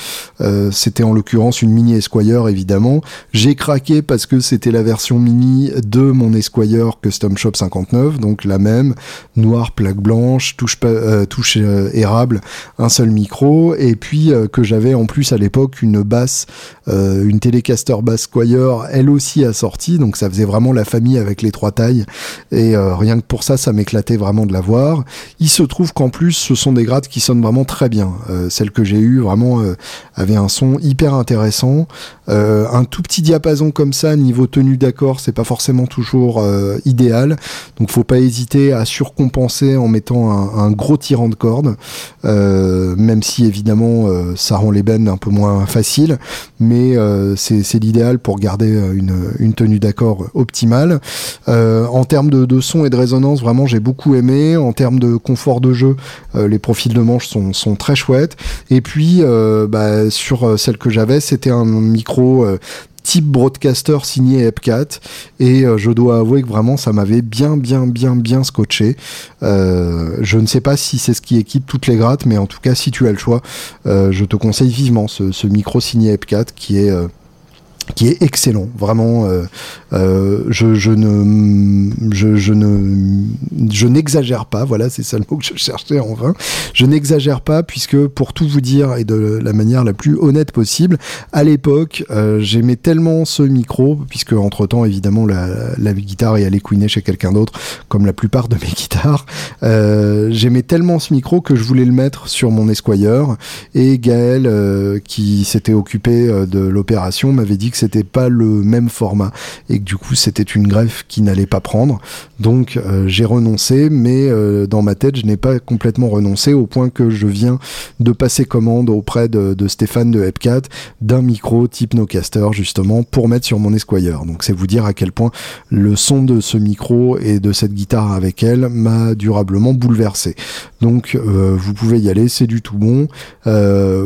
[SPEAKER 1] c'était en l'occurrence une mini Esquire évidemment. J'ai craqué parce que c'était la version mini de mon Esquire Custom Shop 59, donc la même, noire, plaque blanche, touche, touche érable, un seul micro, et puis que j'avais en plus à l'époque une basse, euh, une Telecaster Bass Squire, elle aussi assortie, donc ça faisait vraiment la famille avec les trois tailles. Et euh, rien que pour ça, ça m'éclatait vraiment de la voir. Il se trouve qu'en plus, ce sont des grades qui sonnent vraiment très bien. Euh, celle que j'ai eue vraiment avait un son hyper intéressant. un tout petit diapason comme ça, niveau tenue d'accord, c'est pas forcément toujours idéal. Donc faut pas hésiter à surcompenser en mettant un, un gros tirant de corde, même si évidemment ça rend les bennes un peu moins faciles, mais euh, c'est l'idéal pour garder euh, une, tenue d'accord optimale. Euh, en termes de, son et de résonance, vraiment j'ai beaucoup aimé. En termes de confort de jeu, les profils de manche sont, très chouettes. Et puis bah, sur celle que j'avais, c'était un micro type broadcaster signé Epcat et euh, je dois avouer que vraiment ça m'avait bien bien bien bien scotché. Euh, je ne sais pas si c'est ce qui équipe toutes les grattes mais en tout cas si tu as le choix euh, je te conseille vivement ce, ce micro signé Epcat qui est qui est excellent. Vraiment, euh, euh, je, ne, je, ne, je n'exagère pas. Voilà, c'est ça le mot que je cherchais en vain. Je n'exagère pas puisque, pour tout vous dire et de la manière la plus honnête possible, à l'époque, euh, j'aimais tellement ce micro, puisque entre temps, évidemment, la, la guitare est allée couiner chez quelqu'un d'autre, comme la plupart de mes guitares. J'aimais tellement ce micro que je voulais le mettre sur mon Esquire. Et Gaël, qui s'était occupé de l'opération, m'avait dit que c'était pas le même format et que du coup c'était une greffe qui n'allait pas prendre. Donc euh, j'ai renoncé, mais euh, dans ma tête je n'ai pas complètement renoncé au point que je viens de passer commande auprès de, Stéphane de Epcat d'un micro type Nocaster justement pour mettre sur mon Esquire. Donc c'est vous dire à quel point le son de ce micro et de cette guitare avec elle m'a durablement bouleversé. Donc euh, vous pouvez y aller, c'est du tout bon.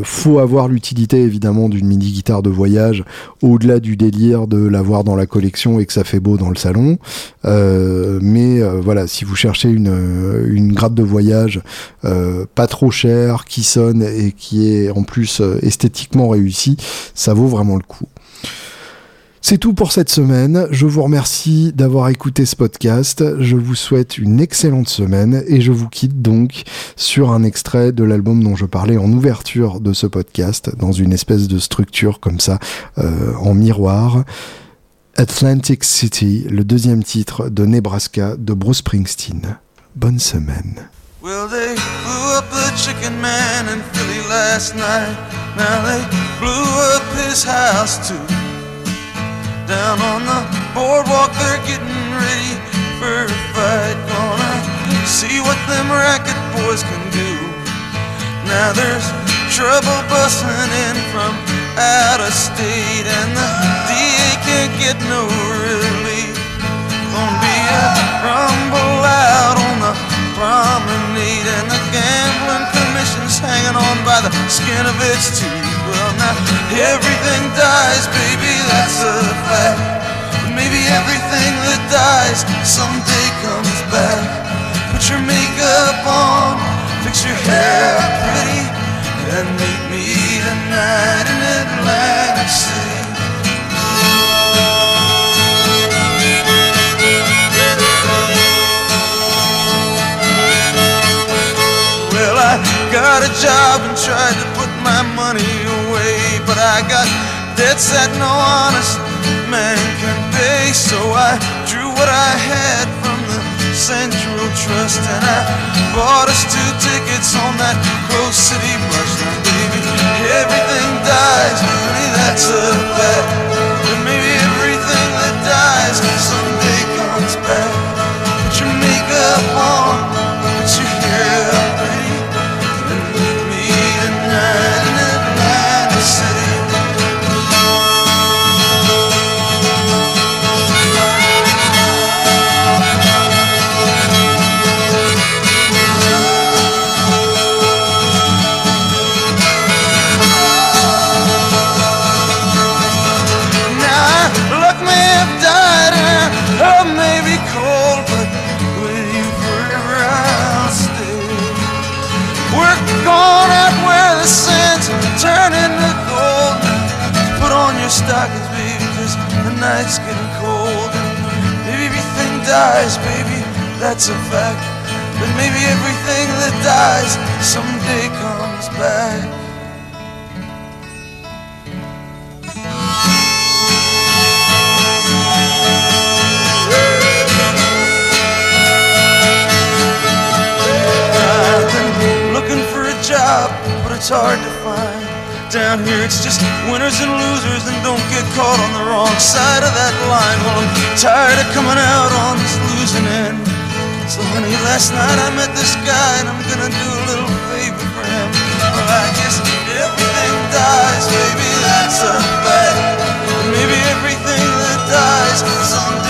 [SPEAKER 1] faut avoir l'utilité évidemment d'une mini guitare de voyage au
[SPEAKER 2] au-delà du délire de l'avoir dans la collection et que ça fait beau dans le salon. Euh, mais euh, voilà, si vous cherchez une, une gratte de voyage pas trop chère, qui sonne et qui est en plus esthétiquement réussie, ça vaut vraiment le coup. C'est tout pour cette semaine. Je vous remercie d'avoir écouté ce podcast. Je vous souhaite une excellente semaine et je vous quitte donc sur un extrait de l'album dont je parlais en ouverture de ce podcast, dans une espèce de structure comme ça, euh, en miroir. Atlantic City, le deuxième titre de Nebraska de Bruce Springsteen. Bonne semaine. Man. Down on the boardwalk, they're getting ready for a fight. Gonna see what them racket boys can do. Now there's trouble busting in from out of state, and the DA can't get no relief. Gonna be a rumble out on the promenade, and the gambling commission's hanging on by the skin of its teeth. Well, now everything dies, baby, that's a fact. Maybe everything that dies someday comes back. Put your makeup on, fix your hair pretty, and meet me tonight in Atlantic City. Well, I got a job and tried to my money away but I got debts that no honest man can pay. So I drew what I had from the Central Trust and I bought us two tickets on that Close City bus. Now, baby, everything dies, honey, that's a fact. But maybe everything that dies someday comes back. Night's getting cold. And maybe everything dies, baby, that's a fact. But maybe everything that dies someday comes back. I've been looking for a job, but it's hard to down here. It's just winners and losers, and don't get caught on the wrong side of that line. Well, I'm tired of coming out on this losing end. So, honey, last night I met this guy, and I'm gonna do a little favor for him. Well, I guess everything dies, maybe that's a fact. Maybe everything that dies someday.